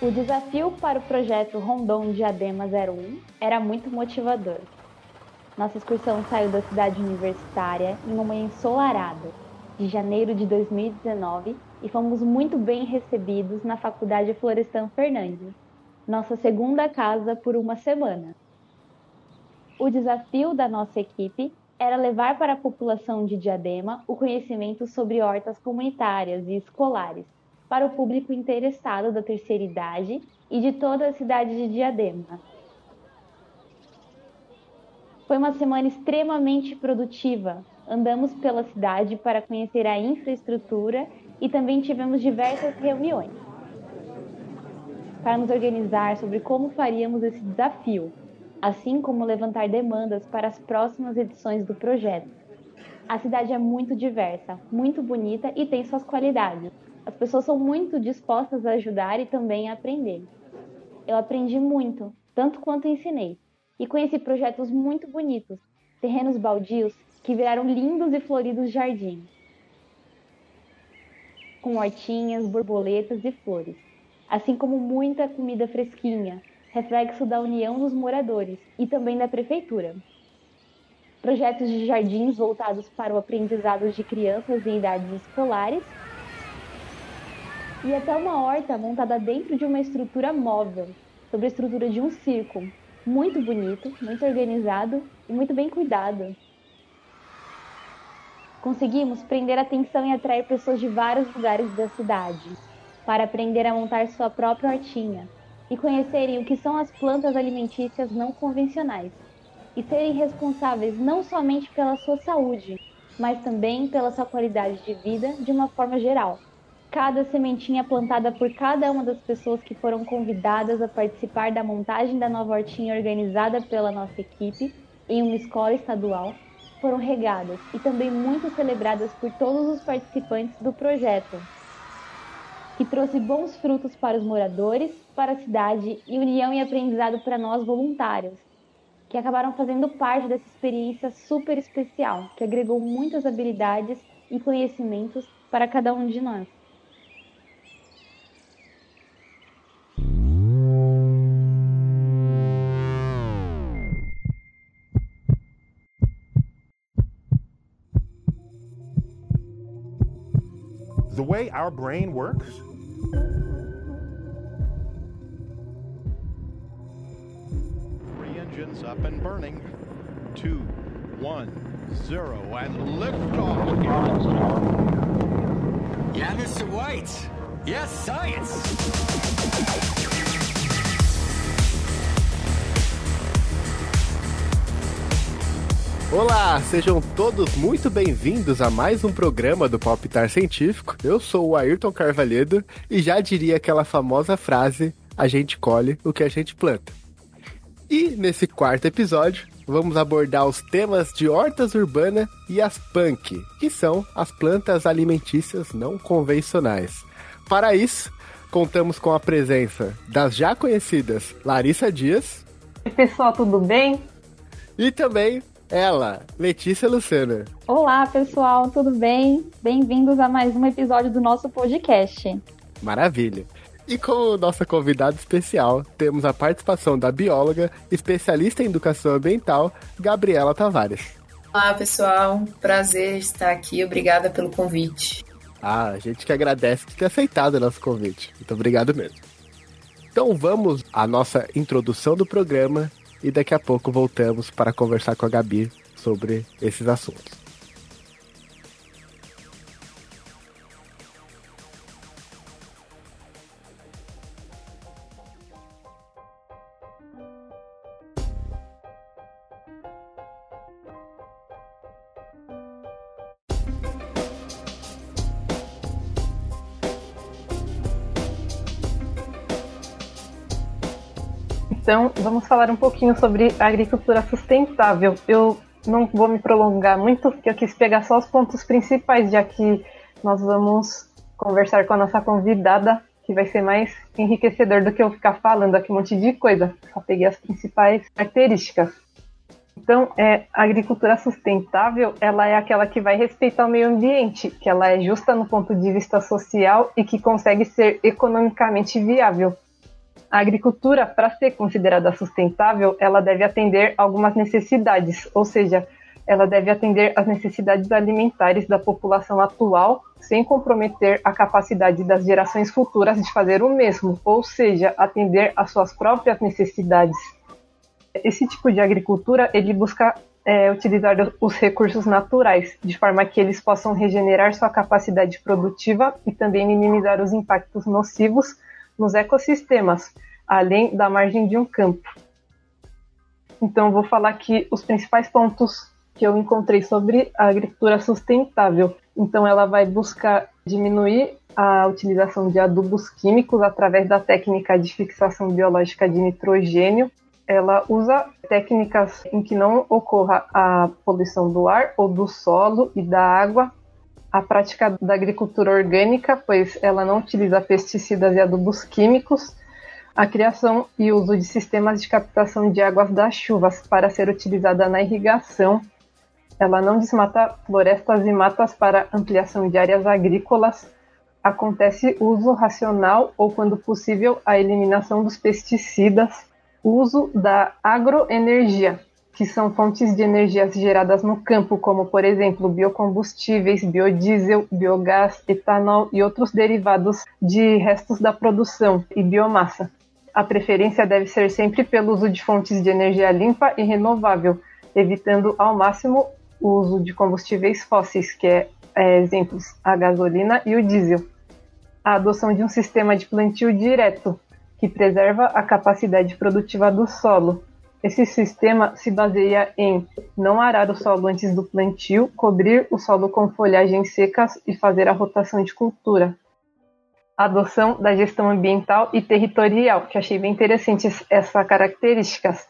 O desafio para o projeto Rondon Diadema 01 era muito motivador. Nossa excursão saiu da cidade universitária em uma manhã ensolarada, de janeiro de 2019, e fomos muito bem recebidos na Faculdade Florestan Fernandes, nossa segunda casa por uma semana. O desafio da nossa equipe era levar para a população de Diadema o conhecimento sobre hortas comunitárias e escolares para o público interessado da terceira idade e de toda a cidade de Diadema. Foi uma semana extremamente produtiva. Andamos pela cidade para conhecer a infraestrutura e também tivemos diversas reuniões para nos organizar sobre como faríamos esse desafio, assim como levantar demandas para as próximas edições do projeto. A cidade é muito diversa, muito bonita e tem suas qualidades. As pessoas são muito dispostas a ajudar e também a aprender. Eu aprendi muito, tanto quanto ensinei, e conheci projetos muito bonitos, terrenos baldios que viraram lindos e floridos jardins, com hortinhas, borboletas e flores, assim como muita comida fresquinha, reflexo da união dos moradores e também da prefeitura. Projetos de jardins voltados para o aprendizado de crianças em idades escolares e até uma horta montada dentro de uma estrutura móvel, sobre a estrutura de um circo, muito bonito, muito organizado e muito bem cuidado. Conseguimos prender atenção e atrair pessoas de vários lugares da cidade para aprender a montar sua própria hortinha, e conhecerem o que são as plantas alimentícias não convencionais e serem responsáveis não somente pela sua saúde, mas também pela sua qualidade de vida de uma forma geral. Cada sementinha plantada por cada uma das pessoas que foram convidadas a participar da montagem da nova hortinha organizada pela nossa equipe em uma escola estadual foram regadas e também muito celebradas por todos os participantes do projeto, que trouxe bons frutos para os moradores, para a cidade e união e aprendizado para nós voluntários, que acabaram fazendo parte dessa experiência super especial, que agregou muitas habilidades e conhecimentos para cada um de nós. The way our brain works three engines up and burning. Two, one, zero, and liftoff. Yeah, Mr. White. Yes, science. Olá, sejam todos muito bem-vindos a mais um programa do Palpitar Científico. Eu sou o Ayrton Carvalhedo e já diria aquela famosa frase: a gente colhe o que a gente planta. E nesse quarto episódio, vamos abordar os temas de hortas urbana e as punk, que são as plantas alimentícias não convencionais. Para isso, contamos com a presença das já conhecidas Larissa Dias. Oi, pessoal, tudo bem? E também ela, Letícia Lucena. Olá, pessoal, tudo bem? Bem-vindos a mais um episódio do nosso podcast. Maravilha. E como nossa convidada especial, temos a participação da bióloga, especialista em educação ambiental, Gabriela Tavares. Olá, pessoal. Prazer estar aqui. Obrigada pelo convite. Ah, a gente que agradece por ter aceitado o nosso convite. Muito obrigado mesmo. Então vamos à nossa introdução do programa e daqui a pouco voltamos para conversar com a Gabi sobre esses assuntos. Então, vamos falar um pouquinho sobre agricultura sustentável. Eu não vou me prolongar muito, porque eu quis pegar só os pontos principais, já que nós vamos conversar com a nossa convidada, que vai ser mais enriquecedor do que eu ficar falando aqui um monte de coisa. Só peguei as principais características. Então, é, a agricultura sustentável, ela é aquela que vai respeitar o meio ambiente, que ela é justa no ponto de vista social e que consegue ser economicamente viável. A agricultura, para ser considerada sustentável, ela deve atender algumas necessidades, ou seja, ela deve atender às necessidades alimentares da população atual, sem comprometer a capacidade das gerações futuras de fazer o mesmo, ou seja, atender às suas próprias necessidades. Esse tipo de agricultura ele busca é, utilizar os recursos naturais, de forma que eles possam regenerar sua capacidade produtiva e também minimizar os impactos nocivos nos ecossistemas, além da margem de um campo. Então, vou falar aqui os principais pontos que eu encontrei sobre a agricultura sustentável. Então, ela vai buscar diminuir a utilização de adubos químicos através da técnica de fixação biológica de nitrogênio. Ela usa técnicas em que não ocorra a poluição do ar ou do solo e da água. A prática da agricultura orgânica, pois ela não utiliza pesticidas e adubos químicos. A criação e uso de sistemas de captação de águas das chuvas para ser utilizada na irrigação ela não desmata florestas e matas para ampliação de áreas agrícolas. Acontece uso racional ou, quando possível, a eliminação dos pesticidas. Uso da agroenergia, que são fontes de energias geradas no campo, como, por exemplo, biocombustíveis, biodiesel, biogás, etanol e outros derivados de restos da produção e biomassa. A preferência deve ser sempre pelo uso de fontes de energia limpa e renovável, evitando ao máximo o uso de combustíveis fósseis, que é, é exemplos a gasolina e o diesel. A adoção de um sistema de plantio direto, que preserva a capacidade produtiva do solo. Esse sistema se baseia em não arar o solo antes do plantio, cobrir o solo com folhagens secas e fazer a rotação de cultura. Adoção da gestão ambiental e territorial, que achei bem interessante essa características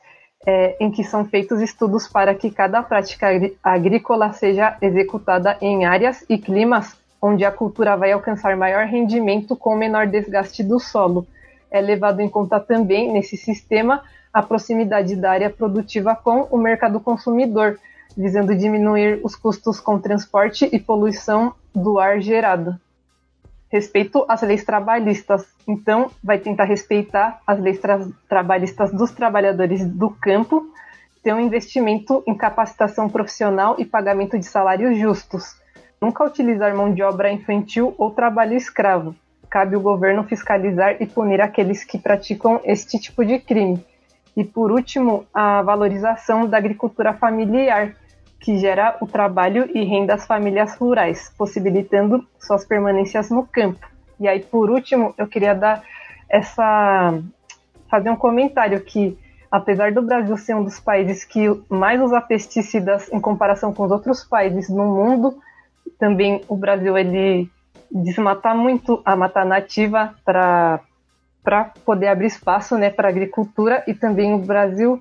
é, em que são feitos estudos para que cada prática agrícola seja executada em áreas e climas onde a cultura vai alcançar maior rendimento com menor desgaste do solo. É levado em conta também, nesse sistema, a proximidade da área produtiva com o mercado consumidor, visando diminuir os custos com transporte e poluição do ar gerado respeito às leis trabalhistas. Então, vai tentar respeitar as leis tra trabalhistas dos trabalhadores do campo, ter um investimento em capacitação profissional e pagamento de salários justos. Nunca utilizar mão de obra infantil ou trabalho escravo. Cabe o governo fiscalizar e punir aqueles que praticam este tipo de crime. E, por último, a valorização da agricultura familiar, que gera o trabalho e renda às famílias rurais, possibilitando suas permanências no campo. E aí, por último, eu queria dar essa fazer um comentário que apesar do Brasil ser um dos países que mais usa pesticidas em comparação com os outros países no mundo, também o Brasil ele desmata muito a mata nativa para para poder abrir espaço né, para a agricultura e também o Brasil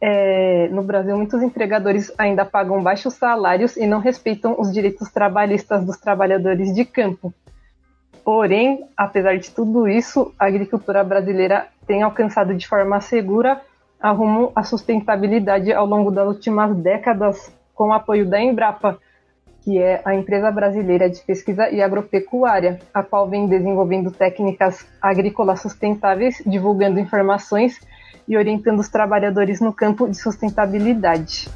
é, no Brasil, muitos empregadores ainda pagam baixos salários e não respeitam os direitos trabalhistas dos trabalhadores de campo. Porém, apesar de tudo isso, a agricultura brasileira tem alcançado de forma segura a rumo à sustentabilidade ao longo das últimas décadas, com o apoio da Embrapa, que é a empresa brasileira de pesquisa e agropecuária, a qual vem desenvolvendo técnicas agrícolas sustentáveis, divulgando informações e orientando os trabalhadores no campo de sustentabilidade.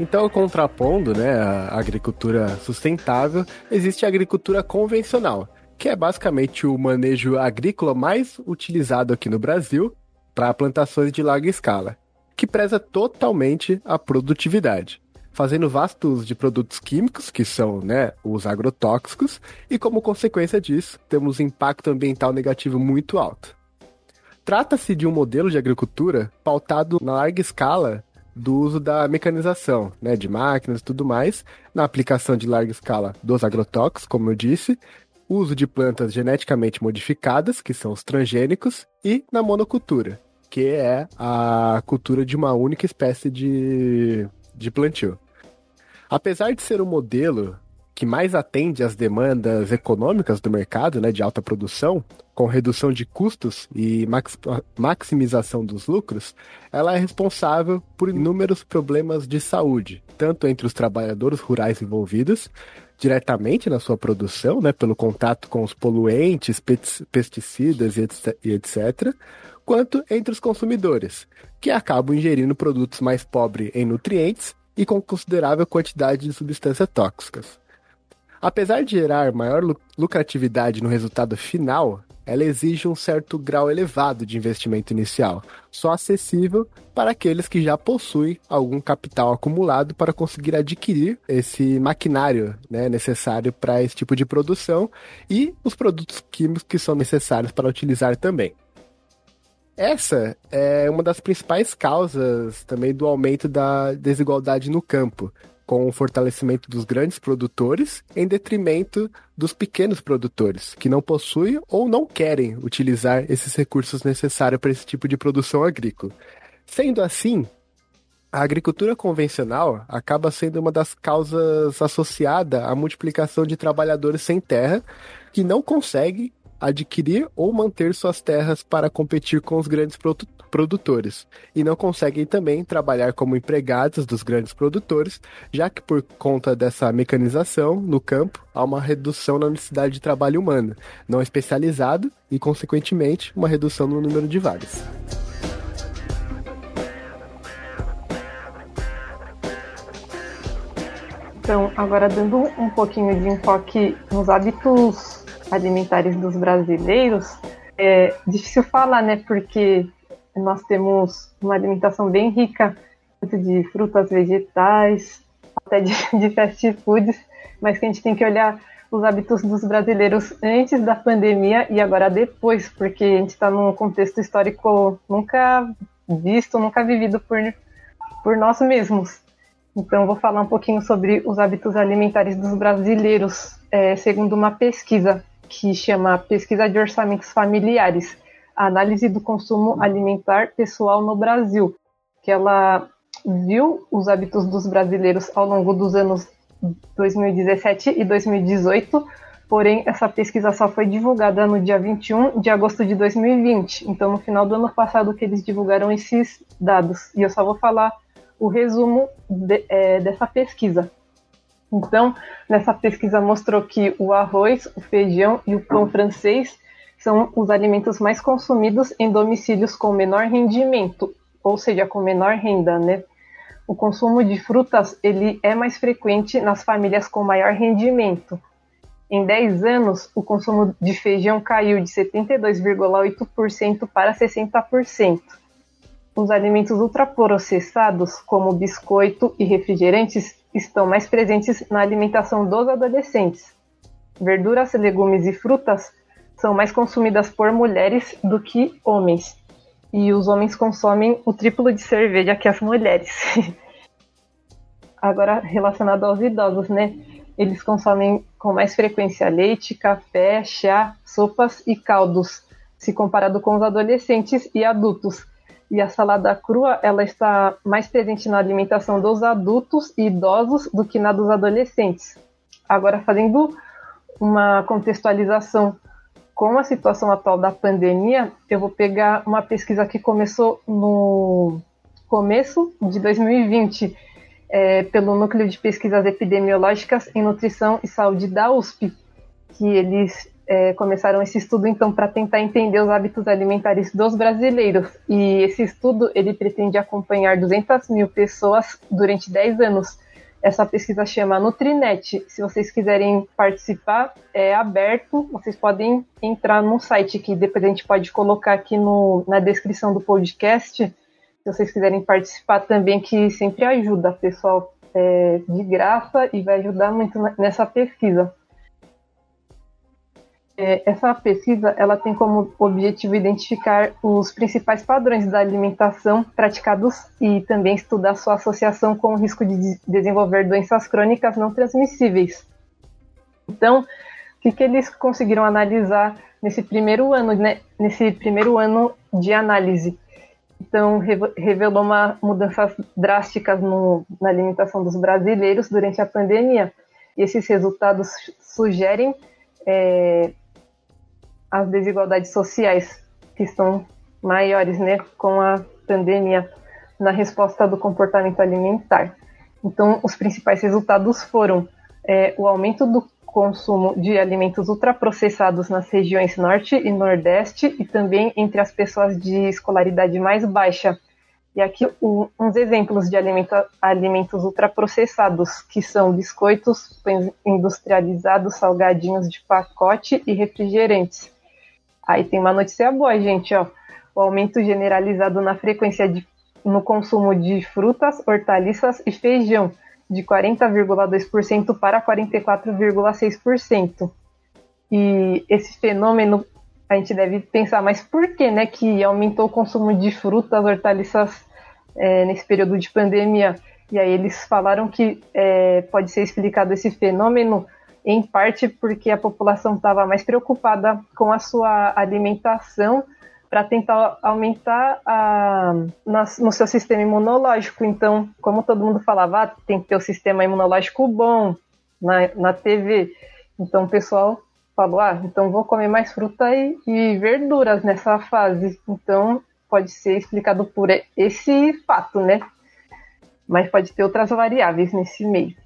Então, contrapondo né, a agricultura sustentável, existe a agricultura convencional, que é basicamente o manejo agrícola mais utilizado aqui no Brasil para plantações de larga escala, que preza totalmente a produtividade fazendo vasto uso de produtos químicos, que são né, os agrotóxicos, e como consequência disso, temos um impacto ambiental negativo muito alto. Trata-se de um modelo de agricultura pautado na larga escala do uso da mecanização, né, de máquinas e tudo mais, na aplicação de larga escala dos agrotóxicos, como eu disse, uso de plantas geneticamente modificadas, que são os transgênicos, e na monocultura, que é a cultura de uma única espécie de de plantio. Apesar de ser o um modelo que mais atende às demandas econômicas do mercado, né, de alta produção, com redução de custos e max maximização dos lucros, ela é responsável por inúmeros problemas de saúde, tanto entre os trabalhadores rurais envolvidos, diretamente na sua produção, né, pelo contato com os poluentes, pesticidas e etc., quanto entre os consumidores, que acabam ingerindo produtos mais pobres em nutrientes e com considerável quantidade de substâncias tóxicas. Apesar de gerar maior lucratividade no resultado final, ela exige um certo grau elevado de investimento inicial, só acessível para aqueles que já possuem algum capital acumulado para conseguir adquirir esse maquinário né, necessário para esse tipo de produção e os produtos químicos que são necessários para utilizar também. Essa é uma das principais causas também do aumento da desigualdade no campo, com o fortalecimento dos grandes produtores em detrimento dos pequenos produtores, que não possuem ou não querem utilizar esses recursos necessários para esse tipo de produção agrícola. Sendo assim, a agricultura convencional acaba sendo uma das causas associada à multiplicação de trabalhadores sem terra que não conseguem adquirir ou manter suas terras para competir com os grandes produtores e não conseguem também trabalhar como empregados dos grandes produtores, já que por conta dessa mecanização no campo há uma redução na necessidade de trabalho humano, não especializado e consequentemente uma redução no número de vagas. Então, agora dando um pouquinho de enfoque nos hábitos alimentares dos brasileiros, é difícil falar, né? Porque nós temos uma alimentação bem rica, tanto de frutas, vegetais, até de, de fast foods, mas que a gente tem que olhar os hábitos dos brasileiros antes da pandemia e agora depois, porque a gente está num contexto histórico nunca visto, nunca vivido por, por nós mesmos. Então, vou falar um pouquinho sobre os hábitos alimentares dos brasileiros, é, segundo uma pesquisa que chama Pesquisa de Orçamentos Familiares, a análise do consumo alimentar pessoal no Brasil, que ela viu os hábitos dos brasileiros ao longo dos anos 2017 e 2018, porém essa pesquisa só foi divulgada no dia 21 de agosto de 2020, então no final do ano passado que eles divulgaram esses dados, e eu só vou falar o resumo de, é, dessa pesquisa. Então, nessa pesquisa mostrou que o arroz, o feijão e o pão francês são os alimentos mais consumidos em domicílios com menor rendimento, ou seja, com menor renda, né? O consumo de frutas ele é mais frequente nas famílias com maior rendimento. Em 10 anos, o consumo de feijão caiu de 72,8% para 60%. Os alimentos ultraprocessados, como biscoito e refrigerantes, estão mais presentes na alimentação dos adolescentes. Verduras, legumes e frutas são mais consumidas por mulheres do que homens. E os homens consomem o triplo de cerveja que as mulheres. Agora, relacionado aos idosos, né? Eles consomem com mais frequência leite, café, chá, sopas e caldos, se comparado com os adolescentes e adultos, e a salada crua ela está mais presente na alimentação dos adultos e idosos do que na dos adolescentes. Agora, fazendo uma contextualização com a situação atual da pandemia, eu vou pegar uma pesquisa que começou no começo de 2020 é, pelo Núcleo de Pesquisas Epidemiológicas em Nutrição e Saúde da USP, que eles é, começaram esse estudo então para tentar entender os hábitos alimentares dos brasileiros. E esse estudo ele pretende acompanhar 200 mil pessoas durante 10 anos. Essa pesquisa chama Nutrinet. Se vocês quiserem participar, é aberto. Vocês podem entrar no site que depois a gente pode colocar aqui no, na descrição do podcast. Se vocês quiserem participar também, que sempre ajuda, pessoal, é, de graça e vai ajudar muito nessa pesquisa. É, essa pesquisa ela tem como objetivo identificar os principais padrões da alimentação praticados e também estudar sua associação com o risco de desenvolver doenças crônicas não transmissíveis. Então, o que, que eles conseguiram analisar nesse primeiro ano, né, nesse primeiro ano de análise? Então, revelou uma mudanças drásticas no, na alimentação dos brasileiros durante a pandemia. E esses resultados sugerem é, as desigualdades sociais que estão maiores, né, com a pandemia na resposta do comportamento alimentar. Então, os principais resultados foram é o aumento do consumo de alimentos ultraprocessados nas regiões norte e nordeste e também entre as pessoas de escolaridade mais baixa. E aqui um, uns exemplos de alimento, alimentos ultraprocessados, que são biscoitos, pães industrializados, salgadinhos de pacote e refrigerantes. Aí tem uma notícia boa, gente, ó. O aumento generalizado na frequência de, no consumo de frutas, hortaliças e feijão, de 40,2% para 44,6%. E esse fenômeno a gente deve pensar, mas por que, né, que aumentou o consumo de frutas, hortaliças é, nesse período de pandemia? E aí eles falaram que é, pode ser explicado esse fenômeno em parte porque a população estava mais preocupada com a sua alimentação para tentar aumentar a, na, no seu sistema imunológico. Então, como todo mundo falava, ah, tem que ter o sistema imunológico bom na, na TV. Então, o pessoal falou, ah, então vou comer mais fruta e, e verduras nessa fase. Então, pode ser explicado por esse fato, né? Mas pode ter outras variáveis nesse meio.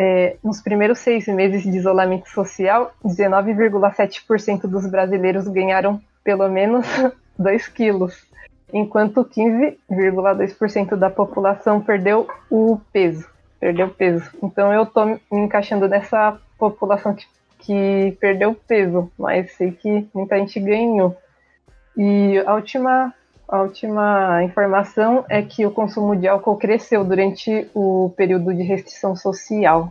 É, nos primeiros seis meses de isolamento social, 19,7% dos brasileiros ganharam pelo menos 2 quilos, enquanto 15,2% da população perdeu o peso. Perdeu peso. Então eu tô me encaixando nessa população que, que perdeu peso, mas sei que muita gente ganhou. E a última, a última informação é que o consumo de álcool cresceu durante o período de restrição social.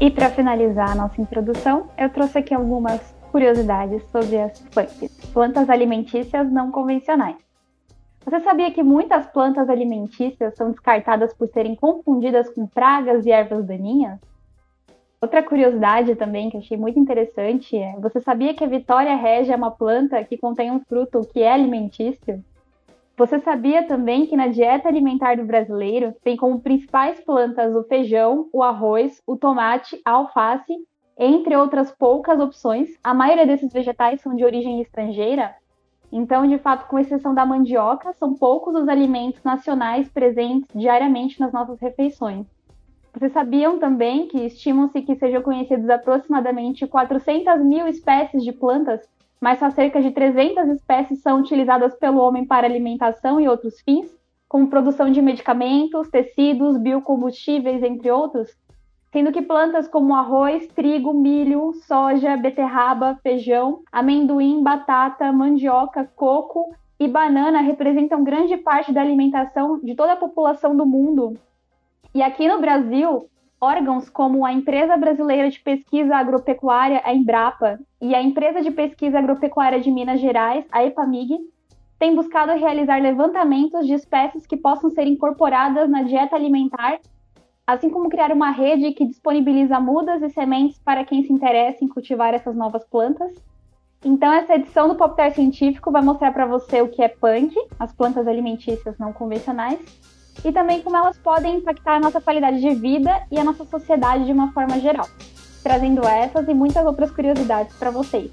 E para finalizar a nossa introdução, eu trouxe aqui algumas curiosidades sobre as punks, plantas alimentícias não convencionais. Você sabia que muitas plantas alimentícias são descartadas por serem confundidas com pragas e ervas daninhas? Outra curiosidade também que achei muito interessante é: você sabia que a Vitória Regia é uma planta que contém um fruto que é alimentício? Você sabia também que na dieta alimentar do brasileiro tem como principais plantas o feijão, o arroz, o tomate, a alface, entre outras poucas opções. A maioria desses vegetais são de origem estrangeira, então, de fato, com exceção da mandioca, são poucos os alimentos nacionais presentes diariamente nas nossas refeições. Vocês sabiam também que estimam-se que sejam conhecidos aproximadamente 400 mil espécies de plantas mas só cerca de 300 espécies são utilizadas pelo homem para alimentação e outros fins, como produção de medicamentos, tecidos, biocombustíveis, entre outros, sendo que plantas como arroz, trigo, milho, soja, beterraba, feijão, amendoim, batata, mandioca, coco e banana representam grande parte da alimentação de toda a população do mundo. E aqui no Brasil, órgãos como a Empresa Brasileira de Pesquisa Agropecuária, a Embrapa, e a Empresa de Pesquisa Agropecuária de Minas Gerais, a EPAMIG, têm buscado realizar levantamentos de espécies que possam ser incorporadas na dieta alimentar, assim como criar uma rede que disponibiliza mudas e sementes para quem se interessa em cultivar essas novas plantas. Então, essa edição do Poptar Científico vai mostrar para você o que é punk, as plantas alimentícias não convencionais, e também como elas podem impactar a nossa qualidade de vida e a nossa sociedade de uma forma geral, trazendo essas e muitas outras curiosidades para vocês.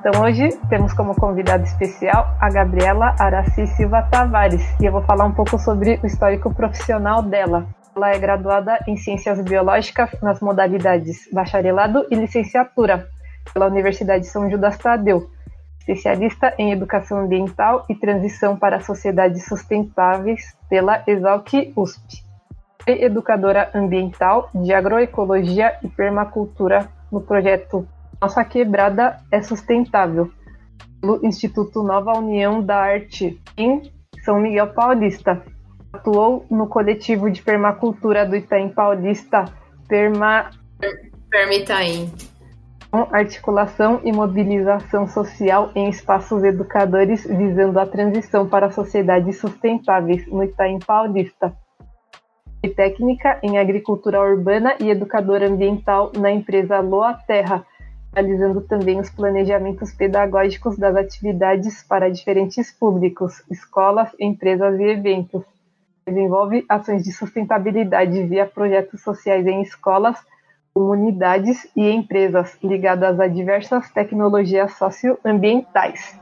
Então hoje temos como convidada especial a Gabriela Araci Silva Tavares e eu vou falar um pouco sobre o histórico profissional dela. Ela é graduada em Ciências Biológicas nas modalidades Bacharelado e Licenciatura pela Universidade São Judas Tadeu, especialista em Educação Ambiental e Transição para Sociedades Sustentáveis pela Exalc USP, e educadora ambiental de agroecologia e permacultura no projeto nossa quebrada é sustentável, pelo Instituto Nova União da Arte, em São Miguel Paulista. Atuou no coletivo de permacultura do Itaim Paulista, Perma... Permitaim. Com articulação e mobilização social em espaços educadores visando a transição para sociedades sustentáveis no Itaim Paulista e técnica em agricultura urbana e educadora ambiental na empresa Loa Terra, realizando também os planejamentos pedagógicos das atividades para diferentes públicos, escolas, empresas e eventos. Desenvolve ações de sustentabilidade via projetos sociais em escolas, comunidades e empresas ligadas a diversas tecnologias socioambientais.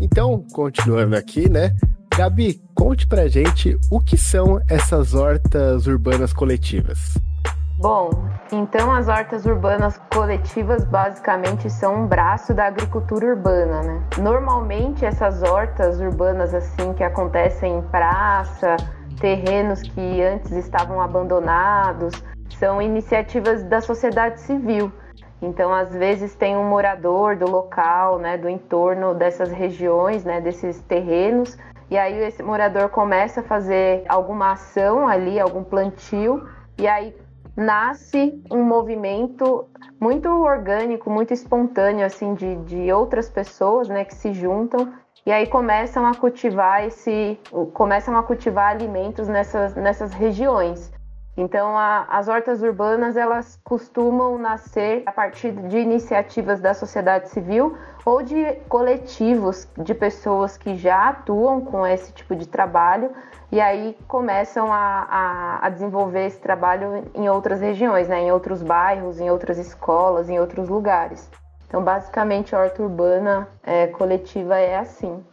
Então, continuando aqui, né? Gabi, conte pra gente o que são essas hortas urbanas coletivas. Bom, então as hortas urbanas coletivas basicamente são um braço da agricultura urbana, né? Normalmente essas hortas urbanas assim que acontecem em praça, terrenos que antes estavam abandonados, são iniciativas da sociedade civil. Então, às vezes tem um morador do local, né, do entorno dessas regiões, né, desses terrenos, e aí esse morador começa a fazer alguma ação ali, algum plantio, e aí nasce um movimento muito orgânico, muito espontâneo, assim, de, de outras pessoas, né, que se juntam e aí começam a cultivar esse, começam a cultivar alimentos nessas, nessas regiões. Então, a, as hortas urbanas elas costumam nascer a partir de iniciativas da sociedade civil ou de coletivos de pessoas que já atuam com esse tipo de trabalho e aí começam a, a, a, desenvolver esse trabalho em outras regiões, né? em outros bairros, em outras escolas, em outros lugares. Então, basicamente, a horta urbana é, coletiva é assim.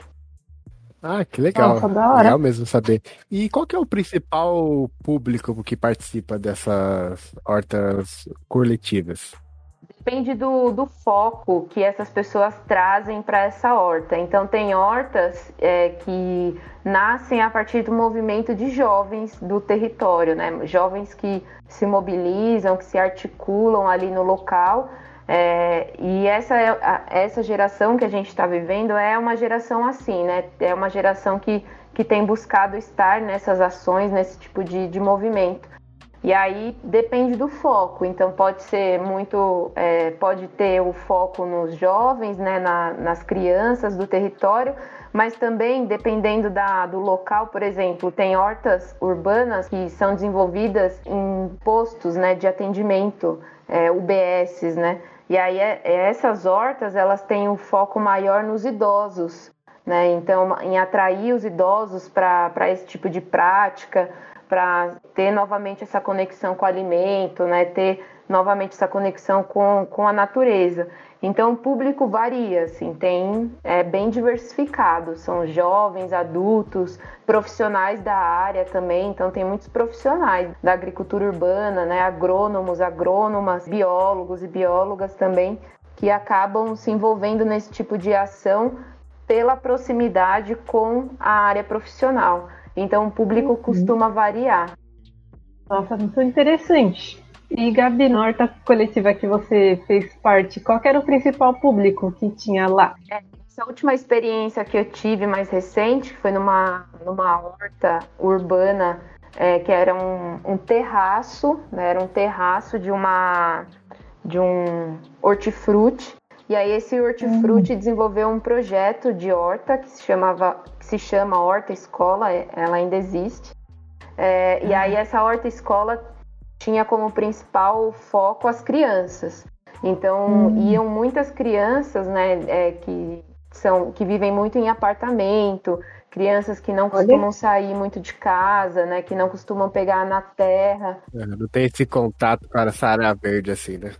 Ah, que legal. Nossa, da hora. Legal mesmo saber. E qual que é o principal público que participa dessas hortas coletivas? Depende do, do foco que essas pessoas trazem para essa horta. Então, tem hortas é, que nascem a partir do movimento de jovens do território, né? Jovens que se mobilizam, que se articulam ali no local. É, e essa, é, essa geração que a gente está vivendo é uma geração assim, né? É uma geração que, que tem buscado estar nessas ações, nesse tipo de, de movimento. E aí depende do foco. Então pode ser muito, é, pode ter o foco nos jovens, né, na, nas crianças do território, mas também dependendo da, do local, por exemplo, tem hortas urbanas que são desenvolvidas em postos, né, de atendimento, é, UBSs, né. E aí é, é, essas hortas elas têm um foco maior nos idosos, né. Então em atrair os idosos para esse tipo de prática para ter novamente essa conexão com o alimento, né? ter novamente essa conexão com, com a natureza. Então o público varia, assim, tem é bem diversificado, são jovens, adultos, profissionais da área também, então tem muitos profissionais da agricultura urbana, né, agrônomos, agrônomas, biólogos e biólogas também que acabam se envolvendo nesse tipo de ação pela proximidade com a área profissional. Então o público uhum. costuma variar. Nossa, muito interessante. E Gabi, na horta coletiva que você fez parte, qual era o principal público que tinha lá? É, essa última experiência que eu tive mais recente foi numa, numa horta urbana é, que era um, um terraço, né, era um terraço de uma de um hortifruti. E aí esse hortifruti uhum. desenvolveu um projeto de horta que se chamava se chama Horta Escola, é, ela ainda existe. É, e aí essa Horta Escola tinha como principal foco as crianças. Então hum. iam muitas crianças, né, é, que são que vivem muito em apartamento, crianças que não costumam Olha. sair muito de casa, né, que não costumam pegar na terra. É, não tem esse contato com a área verde assim, né?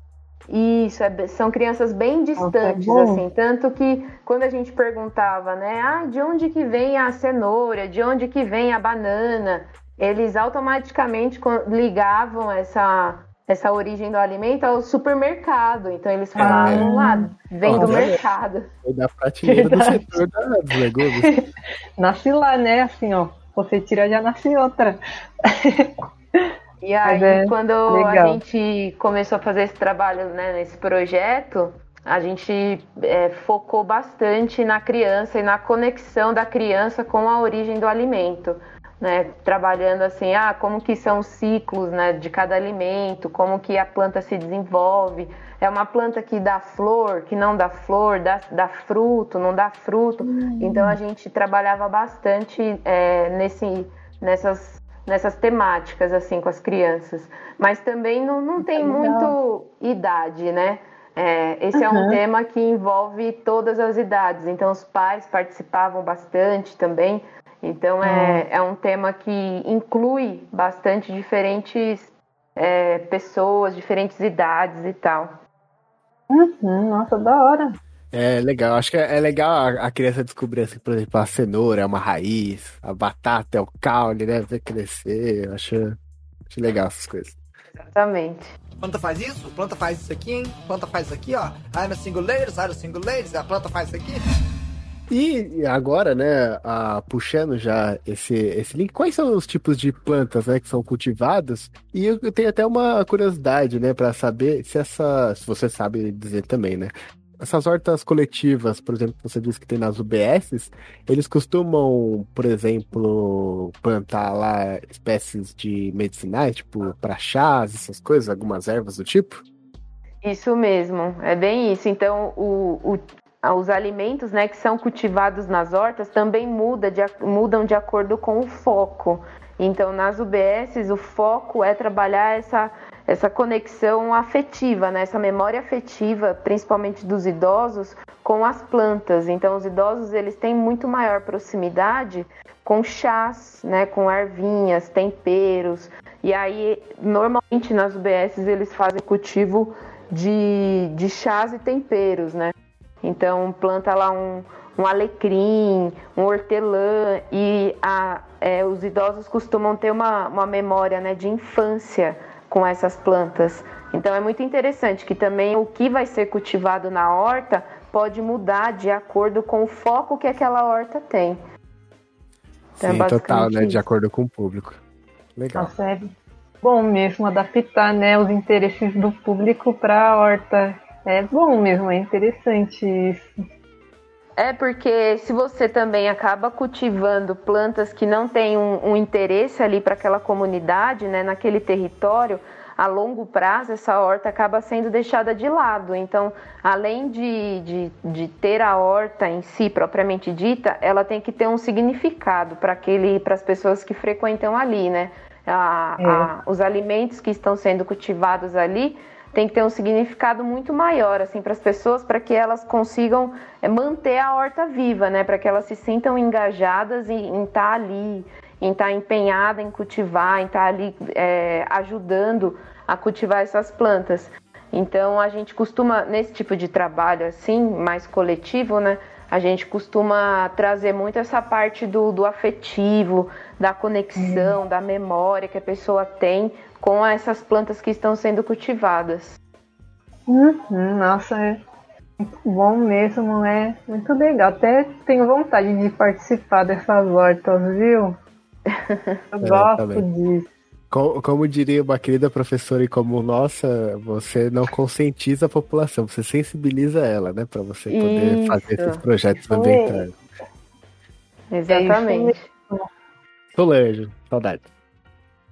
Isso, é, são crianças bem distantes, Nossa, é assim, tanto que quando a gente perguntava, né, ah, de onde que vem a cenoura, de onde que vem a banana, eles automaticamente ligavam essa essa origem do alimento ao supermercado. Então eles falavam é. lá, vem do mercado. É da prateleira do setor da, dos legumes. nasce lá, né? Assim, ó. Você tira, já nasce outra. E aí, é quando legal. a gente começou a fazer esse trabalho, né, nesse projeto, a gente é, focou bastante na criança e na conexão da criança com a origem do alimento. Né, trabalhando assim, ah, como que são os ciclos, né, de cada alimento, como que a planta se desenvolve. É uma planta que dá flor, que não dá flor, dá, dá fruto, não dá fruto. Uhum. Então a gente trabalhava bastante é, nesse, nessas, nessas temáticas assim com as crianças. Mas também não, não tem muito idade, né? É, esse uhum. é um tema que envolve todas as idades, então os pais participavam bastante também. Então é, é um tema que inclui bastante diferentes é, pessoas, diferentes idades e tal. Uhum, nossa, da hora. É legal, acho que é legal a, a, criança descobrir, assim, por exemplo, a cenoura é uma raiz, a batata é o caule, né? Ver crescer, eu acho, acho legal essas coisas. Exatamente. Planta faz isso, planta faz isso aqui, hein? Planta faz isso aqui, ó. I'm a single ladies, I'm a single ladies, a planta faz isso aqui. E agora, né, a, puxando já esse, esse link, quais são os tipos de plantas né, que são cultivadas? E eu tenho até uma curiosidade, né, para saber se essa, se você sabe dizer também, né? Essas hortas coletivas, por exemplo, você disse que tem nas UBSs, eles costumam, por exemplo, plantar lá espécies de medicinais, tipo para chás, essas coisas, algumas ervas do tipo? Isso mesmo, é bem isso. Então, o, o, os alimentos né, que são cultivados nas hortas também muda de, mudam de acordo com o foco. Então, nas UBSs, o foco é trabalhar essa, essa conexão afetiva, né, essa memória afetiva, principalmente dos idosos, com as plantas. Então, os idosos eles têm muito maior proximidade com chás, né, com ervinhas, temperos. E aí, normalmente nas UBSs, eles fazem cultivo de, de chás e temperos, né? Então planta lá um, um alecrim, um hortelã e a, é, os idosos costumam ter uma, uma memória né, de infância com essas plantas. Então é muito interessante que também o que vai ser cultivado na horta pode mudar de acordo com o foco que aquela horta tem. Então, é Sim, é total, né? Isso. De acordo com o público. Legal. Nossa, é bom mesmo adaptar né, os interesses do público para a horta é bom mesmo, é interessante isso. É porque se você também acaba cultivando plantas que não têm um, um interesse ali para aquela comunidade, né, naquele território, a longo prazo essa horta acaba sendo deixada de lado. Então, além de, de, de ter a horta em si propriamente dita, ela tem que ter um significado para aquele, para as pessoas que frequentam ali, né? A, é. a, os alimentos que estão sendo cultivados ali tem que ter um significado muito maior assim para as pessoas, para que elas consigam é, manter a horta viva, né? Para que elas se sintam engajadas em, estar tá ali, em estar tá empenhada em cultivar, em estar tá ali é, ajudando a cultivar essas plantas. Então a gente costuma nesse tipo de trabalho assim, mais coletivo, né? A gente costuma trazer muito essa parte do, do afetivo, da conexão, da memória que a pessoa tem com essas plantas que estão sendo cultivadas. Uhum, nossa, é muito bom mesmo, é muito legal. Até tenho vontade de participar dessas hortas, viu? Eu é, gosto tá disso. Como, como, diria uma querida professora, e como nossa, você não conscientiza a população, você sensibiliza ela, né? Para você poder Isso. fazer esses projetos ambientais. Exatamente. Solange, saudade.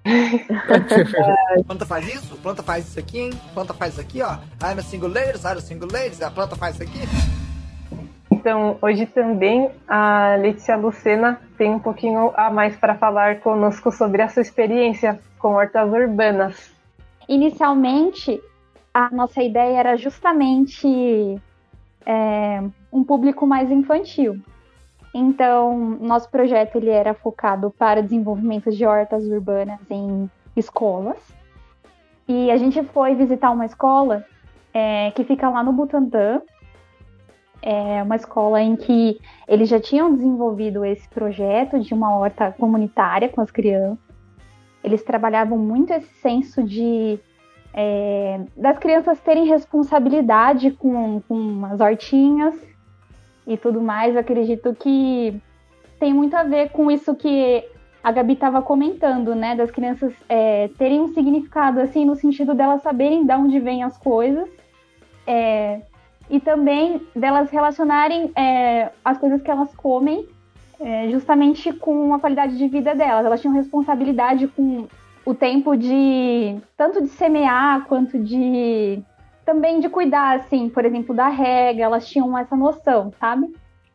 planta faz isso, planta faz isso aqui, hein? Planta faz isso aqui, ó. I'm a single ladies, I'm a single ladies, a planta faz isso aqui. Então, hoje também a Letícia Lucena tem um pouquinho a mais para falar conosco sobre a sua experiência com hortas urbanas. Inicialmente, a nossa ideia era justamente é, um público mais infantil. Então, nosso projeto ele era focado para desenvolvimento de hortas urbanas em escolas. E a gente foi visitar uma escola é, que fica lá no Butantã. É uma escola em que eles já tinham desenvolvido esse projeto de uma horta comunitária com as crianças. Eles trabalhavam muito esse senso de é, das crianças terem responsabilidade com, com as hortinhas e tudo mais, eu acredito que tem muito a ver com isso que a Gabi estava comentando, né? Das crianças é, terem um significado, assim, no sentido delas saberem de onde vêm as coisas. É, e também delas relacionarem é, as coisas que elas comem é, justamente com a qualidade de vida delas. Elas tinham responsabilidade com o tempo de tanto de semear quanto de também de cuidar, assim, por exemplo, da rega. Elas tinham essa noção, sabe?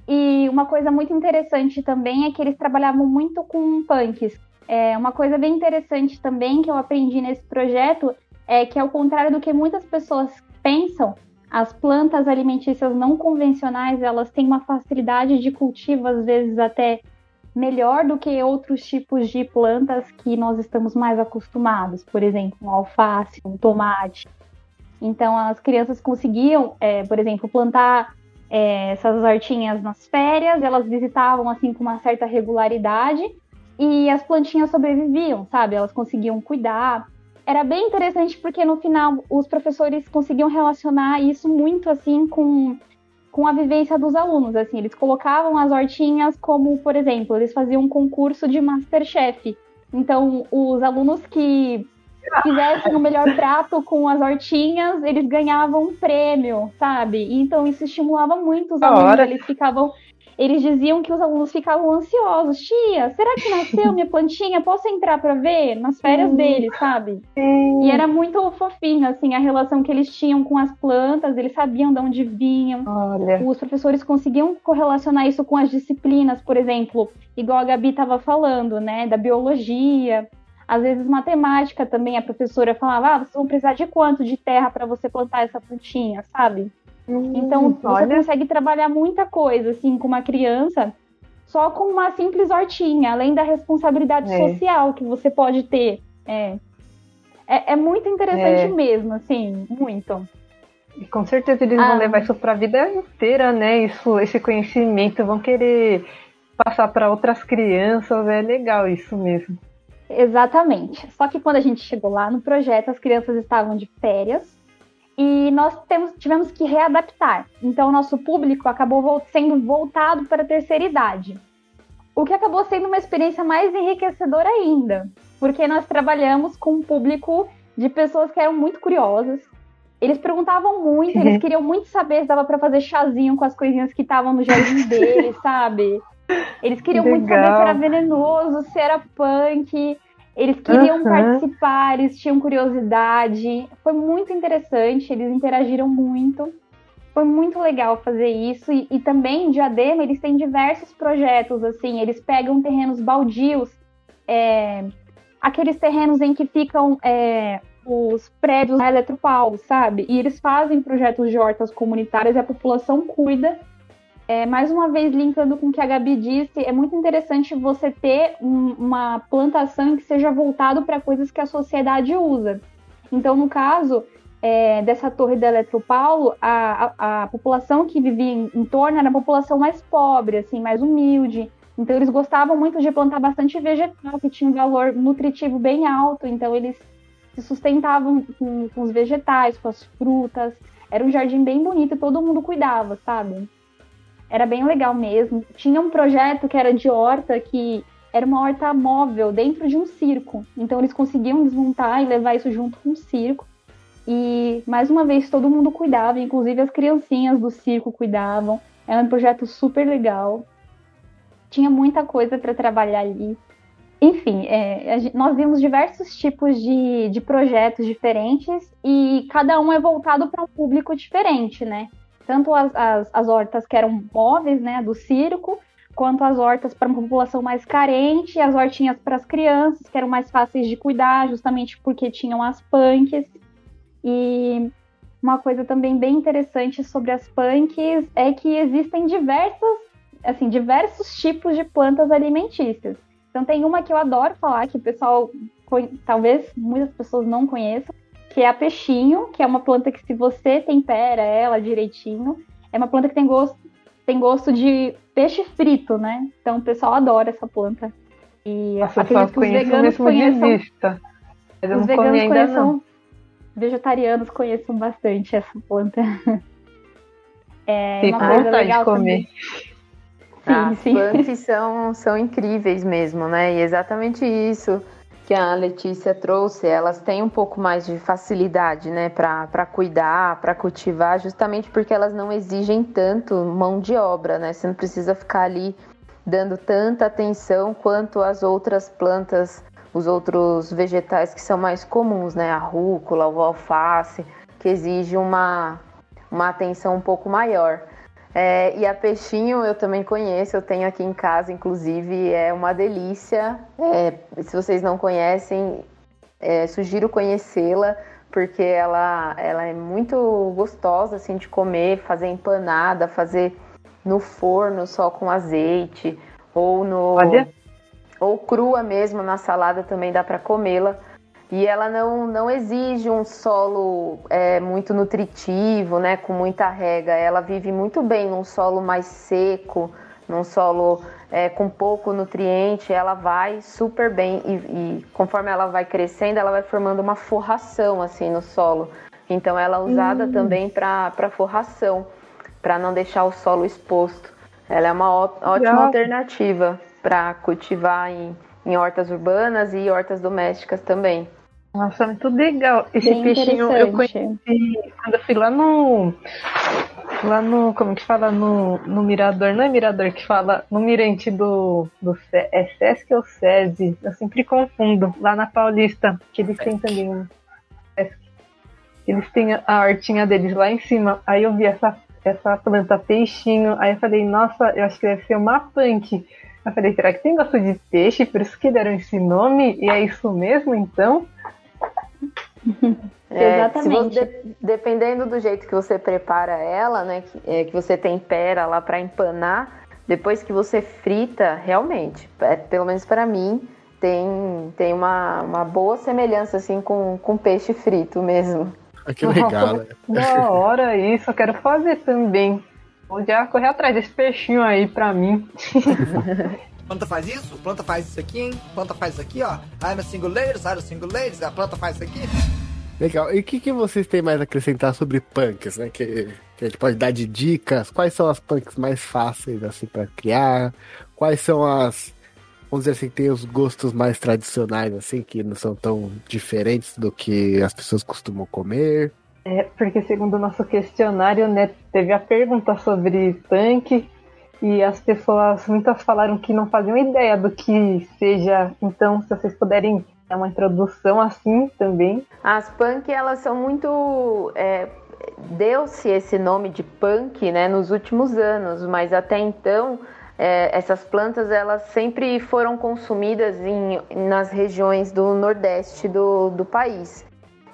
E uma coisa muito interessante também é que eles trabalhavam muito com punks. É, uma coisa bem interessante também que eu aprendi nesse projeto é que, ao contrário do que muitas pessoas pensam, as plantas alimentícias não convencionais elas têm uma facilidade de cultivo, às vezes até melhor do que outros tipos de plantas que nós estamos mais acostumados, por exemplo, um alface, um tomate. Então, as crianças conseguiam, é, por exemplo, plantar é, essas hortinhas nas férias, elas visitavam assim com uma certa regularidade e as plantinhas sobreviviam, sabe? Elas conseguiam cuidar. Era bem interessante porque no final os professores conseguiam relacionar isso muito assim com, com a vivência dos alunos. Assim, eles colocavam as hortinhas como, por exemplo, eles faziam um concurso de Masterchef. Então, os alunos que fizessem o melhor prato com as hortinhas, eles ganhavam um prêmio, sabe? Então isso estimulava muito os alunos, eles ficavam eles diziam que os alunos ficavam ansiosos. Tia, será que nasceu minha plantinha? Posso entrar para ver? Nas férias Sim. deles, sabe? Sim. E era muito fofinho, assim, a relação que eles tinham com as plantas, eles sabiam de onde vinham. Olha. Os professores conseguiam correlacionar isso com as disciplinas, por exemplo, igual a Gabi estava falando, né, da biologia. Às vezes matemática também, a professora falava, ah, vocês vão precisar de quanto de terra para você plantar essa plantinha, sabe? Hum, então olha. você consegue trabalhar muita coisa assim com uma criança só com uma simples hortinha, além da responsabilidade é. social que você pode ter. É, é, é muito interessante é. mesmo, assim, muito. E com certeza eles ah. vão levar isso para a vida inteira, né? Isso, esse conhecimento, vão querer passar para outras crianças, é legal isso mesmo. Exatamente. Só que quando a gente chegou lá no projeto, as crianças estavam de férias e nós temos, tivemos que readaptar. Então, o nosso público acabou sendo voltado para a terceira idade. O que acabou sendo uma experiência mais enriquecedora ainda, porque nós trabalhamos com um público de pessoas que eram muito curiosas. Eles perguntavam muito, eles queriam muito saber se dava para fazer chazinho com as coisinhas que estavam no jardim deles, sabe? Eles queriam Legal. muito saber se era venenoso, se era punk. Eles queriam uhum. participar, eles tinham curiosidade. Foi muito interessante, eles interagiram muito. Foi muito legal fazer isso. E, e também, em Diadema, eles têm diversos projetos, assim. Eles pegam terrenos baldios, é, aqueles terrenos em que ficam é, os prédios da Eletropaulo, sabe? E eles fazem projetos de hortas comunitárias e a população cuida é, mais uma vez, linkando com o que a Gabi disse, é muito interessante você ter um, uma plantação que seja voltado para coisas que a sociedade usa. Então, no caso é, dessa torre da Eletropaulo, a, a, a população que vivia em, em, torno era a população mais pobre, assim, mais humilde. Então, eles gostavam muito de plantar bastante vegetal, que tinha um valor nutritivo bem alto. Então, eles se sustentavam com, com os vegetais, com as frutas. Era um jardim bem bonito e todo mundo cuidava, sabe? Era bem legal mesmo. Tinha um projeto que era de horta que era uma horta móvel dentro de um circo. Então eles conseguiam desmontar e levar isso junto com o circo. E mais uma vez todo mundo cuidava, inclusive as criancinhas do circo cuidavam. Era um projeto super legal. Tinha muita coisa para trabalhar ali. Enfim, é, nós vimos diversos tipos de, de projetos diferentes e cada um é voltado para um público diferente, né? Tanto as, as, as hortas que eram móveis, né, do circo, quanto as hortas para uma população mais carente, as hortinhas para as crianças, que eram mais fáceis de cuidar, justamente porque tinham as punks. E uma coisa também bem interessante sobre as punks é que existem diversas, assim, diversos tipos de plantas alimentícias. Então tem uma que eu adoro falar, que o pessoal, talvez muitas pessoas não conheçam, que é a peixinho, que é uma planta que se você tempera ela direitinho, é uma planta que tem gosto, tem gosto de peixe frito, né? Então o pessoal adora essa planta. E Nossa, acredito que os veganos conheçam. os veganos conheçam, não. vegetarianos conheçam bastante essa planta. É Fico uma coisa legal de comer. Também. Sim, As plantas são, são incríveis mesmo, né? E exatamente isso que a Letícia trouxe, elas têm um pouco mais de facilidade, né, para cuidar, para cultivar, justamente porque elas não exigem tanto mão de obra, né? Você não precisa ficar ali dando tanta atenção quanto as outras plantas, os outros vegetais que são mais comuns, né? A rúcula, o alface, que exige uma, uma atenção um pouco maior. É, e a peixinho eu também conheço, eu tenho aqui em casa, inclusive, é uma delícia. É, se vocês não conhecem, é, sugiro conhecê-la, porque ela, ela é muito gostosa assim, de comer, fazer empanada, fazer no forno só com azeite, ou no. Olha. Ou crua mesmo na salada também dá para comê-la. E ela não, não exige um solo é, muito nutritivo, né, com muita rega. Ela vive muito bem num solo mais seco, num solo é, com pouco nutriente. Ela vai super bem e, e, conforme ela vai crescendo, ela vai formando uma forração assim no solo. Então ela é usada Hum. também para forração, para não deixar o solo exposto. Ela é uma ó- ótima Legal. alternativa para cultivar em, em hortas urbanas e hortas domésticas também. Nossa, muito legal. Esse Bem peixinho eu conheci quando eu fui lá no. Lá no. Como que fala? No, no Mirador. Não é Mirador que fala. No Mirante do. do Se- é Sesc ou SESI? Eu sempre confundo. Lá na Paulista. Que eles têm também um. Sesc. Eles têm a hortinha deles lá em cima. Aí eu vi essa, essa planta peixinho. Aí eu falei, nossa, eu acho que deve ser uma punk. Eu falei, será que tem gosto de peixe? Por isso que deram esse nome? E é isso mesmo, então? É, Exatamente. se você- de- dependendo do jeito que você prepara ela, né, que, é, que você tempera lá para empanar, depois que você frita, realmente, é, pelo menos para mim, tem, tem uma, uma boa semelhança assim com, com peixe frito mesmo. Ah, que legal, né? Da hora isso, eu quero fazer também. Vou já correr atrás desse peixinho aí pra mim. Planta faz isso, planta faz isso aqui, hein? Planta faz isso aqui, ó. I'm a single ladies, I'm a single ladies, a planta faz isso aqui. Legal. E o que, que vocês têm mais a acrescentar sobre punks, né? Que, que a gente pode dar de dicas? Quais são as punks mais fáceis, assim, para criar? Quais são as. Vamos dizer assim, que tem os gostos mais tradicionais, assim, que não são tão diferentes do que as pessoas costumam comer? É, porque segundo o nosso questionário, né, teve a pergunta sobre punk e as pessoas, muitas falaram que não faziam ideia do que seja. Então, se vocês puderem dar uma introdução assim também. As punk, elas são muito. é, Deu-se esse nome de punk né, nos últimos anos, mas até então é, essas plantas elas sempre foram consumidas em, nas regiões do nordeste do, do país.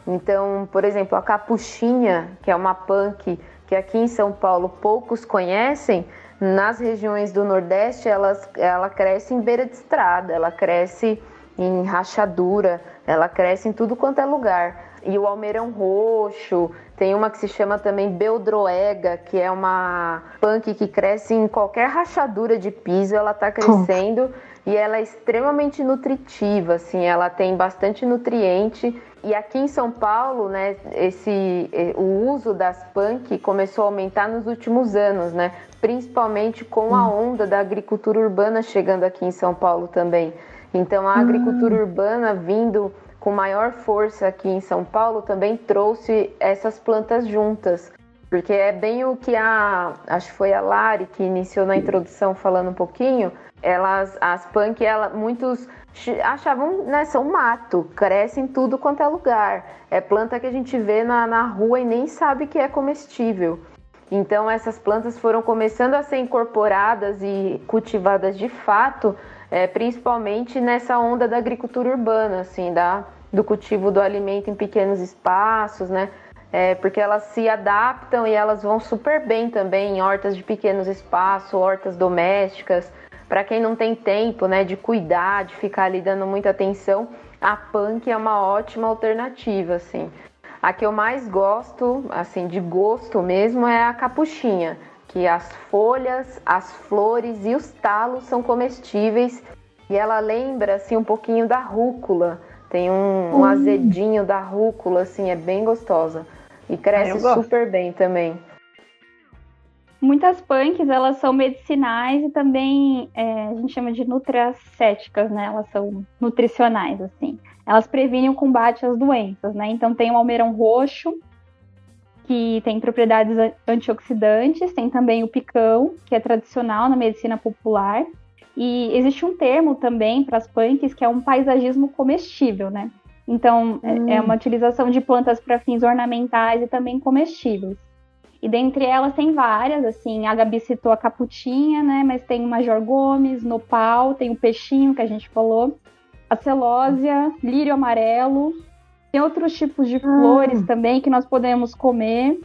Então, por exemplo, a capuchinha, que é uma punk que aqui em São Paulo poucos conhecem, nas regiões do Nordeste elas, ela cresce em beira de estrada, ela cresce em rachadura, ela cresce em tudo quanto é lugar. E o almeirão roxo, tem uma que se chama também beldroega, que é uma punk que cresce em qualquer rachadura de piso, ela está crescendo e ela é extremamente nutritiva, assim, ela tem bastante nutriente. E aqui em São Paulo, né, esse eh, o uso das punk começou a aumentar nos últimos anos, né? Principalmente com a onda da agricultura urbana chegando aqui em São Paulo também. Então a agricultura urbana vindo com maior força aqui em São Paulo também trouxe essas plantas juntas. Porque é bem o que a. Acho que foi a Lari que iniciou na introdução falando um pouquinho. Elas, as punk, ela, muitos ch- achavam, né, são mato, cresce em tudo quanto é lugar. É planta que a gente vê na, na rua e nem sabe que é comestível. Então essas plantas foram começando a ser incorporadas e cultivadas de fato, é, principalmente nessa onda da agricultura urbana, assim, da, do cultivo do alimento em pequenos espaços, né? É, porque elas se adaptam e elas vão super bem também em hortas de pequenos espaços, hortas domésticas. Para quem não tem tempo, né, de cuidar, de ficar ali dando muita atenção, a punk é uma ótima alternativa, assim. A que eu mais gosto, assim, de gosto mesmo, é a capuchinha, que as folhas, as flores e os talos são comestíveis e ela lembra, assim, um pouquinho da rúcula. Tem um, um azedinho da rúcula, assim, é bem gostosa. E cresce Ah, super bem também. Muitas punks, elas são medicinais e também é, a gente chama de nutracéticas, né? Elas são nutricionais, assim. Elas previnem o combate às doenças, né? Então tem o almeirão roxo, que tem propriedades antioxidantes, tem também o picão, que é tradicional na medicina popular, E existe um termo também para as punks que é um paisagismo comestível, né? Então, hum. é uma utilização de plantas para fins ornamentais e também comestíveis. E dentre elas tem várias, assim, a Gabi citou a caputinha, né? Mas tem o Major Gomes, nopal, tem o peixinho que a gente falou, a celósia, lírio amarelo. Tem outros tipos de hum. flores também que nós podemos comer.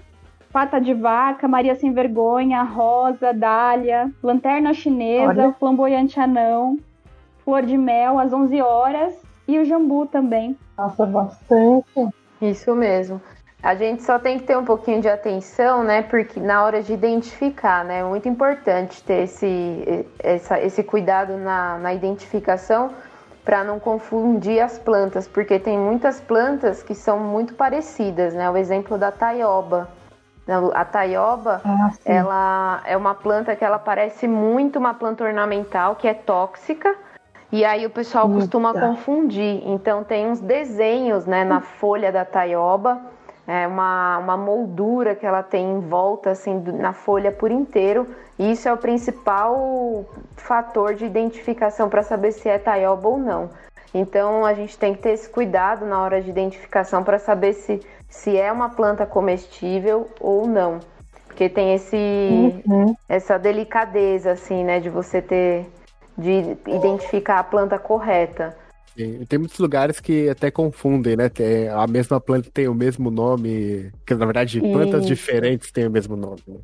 Pata de vaca, Maria Sem Vergonha, rosa, dália, lanterna chinesa, Olha. flamboyante anão, flor de mel às 11 horas e o jambu também. Nossa, bastante. Isso mesmo. A gente só tem que ter um pouquinho de atenção, né? Porque na hora de identificar, né? É muito importante ter esse, essa, esse cuidado na, na identificação para não confundir as plantas, porque tem muitas plantas que são muito parecidas, né? O exemplo da taioba. A taioba, ah, ela é uma planta que ela parece muito uma planta ornamental que é tóxica, e aí o pessoal costuma confundir. Então tem uns desenhos, né, na folha da taioba é uma, uma moldura que ela tem em volta, assim, na folha por inteiro. E isso é o principal fator de identificação para saber se é taioba ou não. Então a gente tem que ter esse cuidado na hora de identificação para saber se, se é uma planta comestível ou não. Porque tem esse, uhum. essa delicadeza, assim, né, de você ter, de identificar a planta correta. Sim, tem muitos lugares que até confundem, né? Tem, a mesma planta tem o mesmo nome, que na verdade plantas diferentes têm o mesmo nome. Né?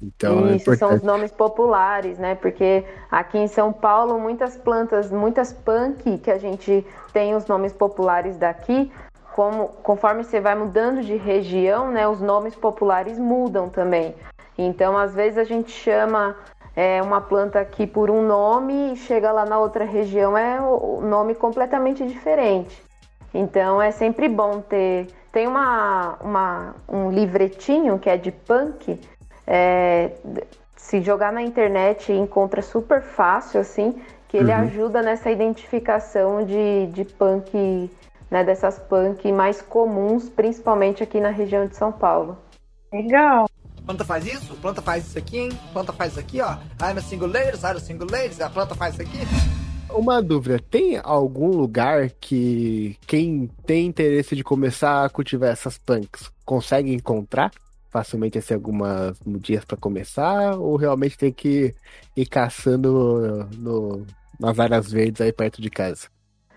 Então, é Isso, é são os nomes populares, né? Porque aqui em São Paulo, muitas plantas, muitas punk que a gente tem os nomes populares daqui, como, conforme você vai mudando de região, né? Os nomes populares mudam também. Então, às vezes a gente chama é uma planta aqui por um nome e chega lá na outra região é o nome completamente diferente. Então é sempre bom ter. Tem uma, uma um livretinho que é de punk. É, se jogar na internet encontra super fácil assim, que ele uhum. ajuda nessa identificação de, de punk, né, dessas punk mais comuns, principalmente aqui na região de São Paulo. Legal planta faz isso, planta faz isso aqui, hein? Planta faz isso aqui, ó. I'm a single ladies, I'm a single ladies, a planta faz isso aqui. Uma dúvida, tem algum lugar que quem tem interesse de começar a cultivar essas punks consegue encontrar facilmente assim, algumas dias para começar ou realmente tem que ir caçando no, nas áreas verdes aí perto de casa?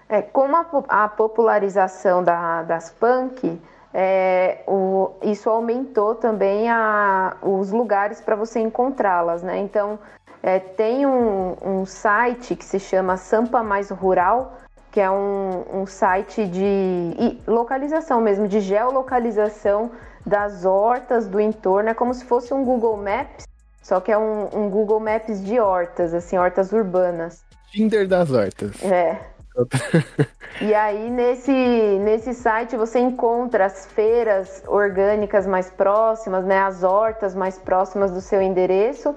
É, com a, a popularização da, das punk, é, o, isso aumentou também a, os lugares para você encontrá-las, né? Então, é, tem um, um, site que se chama Sampa Mais Rural, que é um, um site de localização mesmo, de geolocalização das hortas do entorno. É como se fosse um Google Maps, só que é um, um Google Maps de hortas, assim, hortas urbanas. Tinder das hortas. É. e aí nesse, nesse site você encontra as feiras orgânicas mais próximas, né, as hortas mais próximas do seu endereço.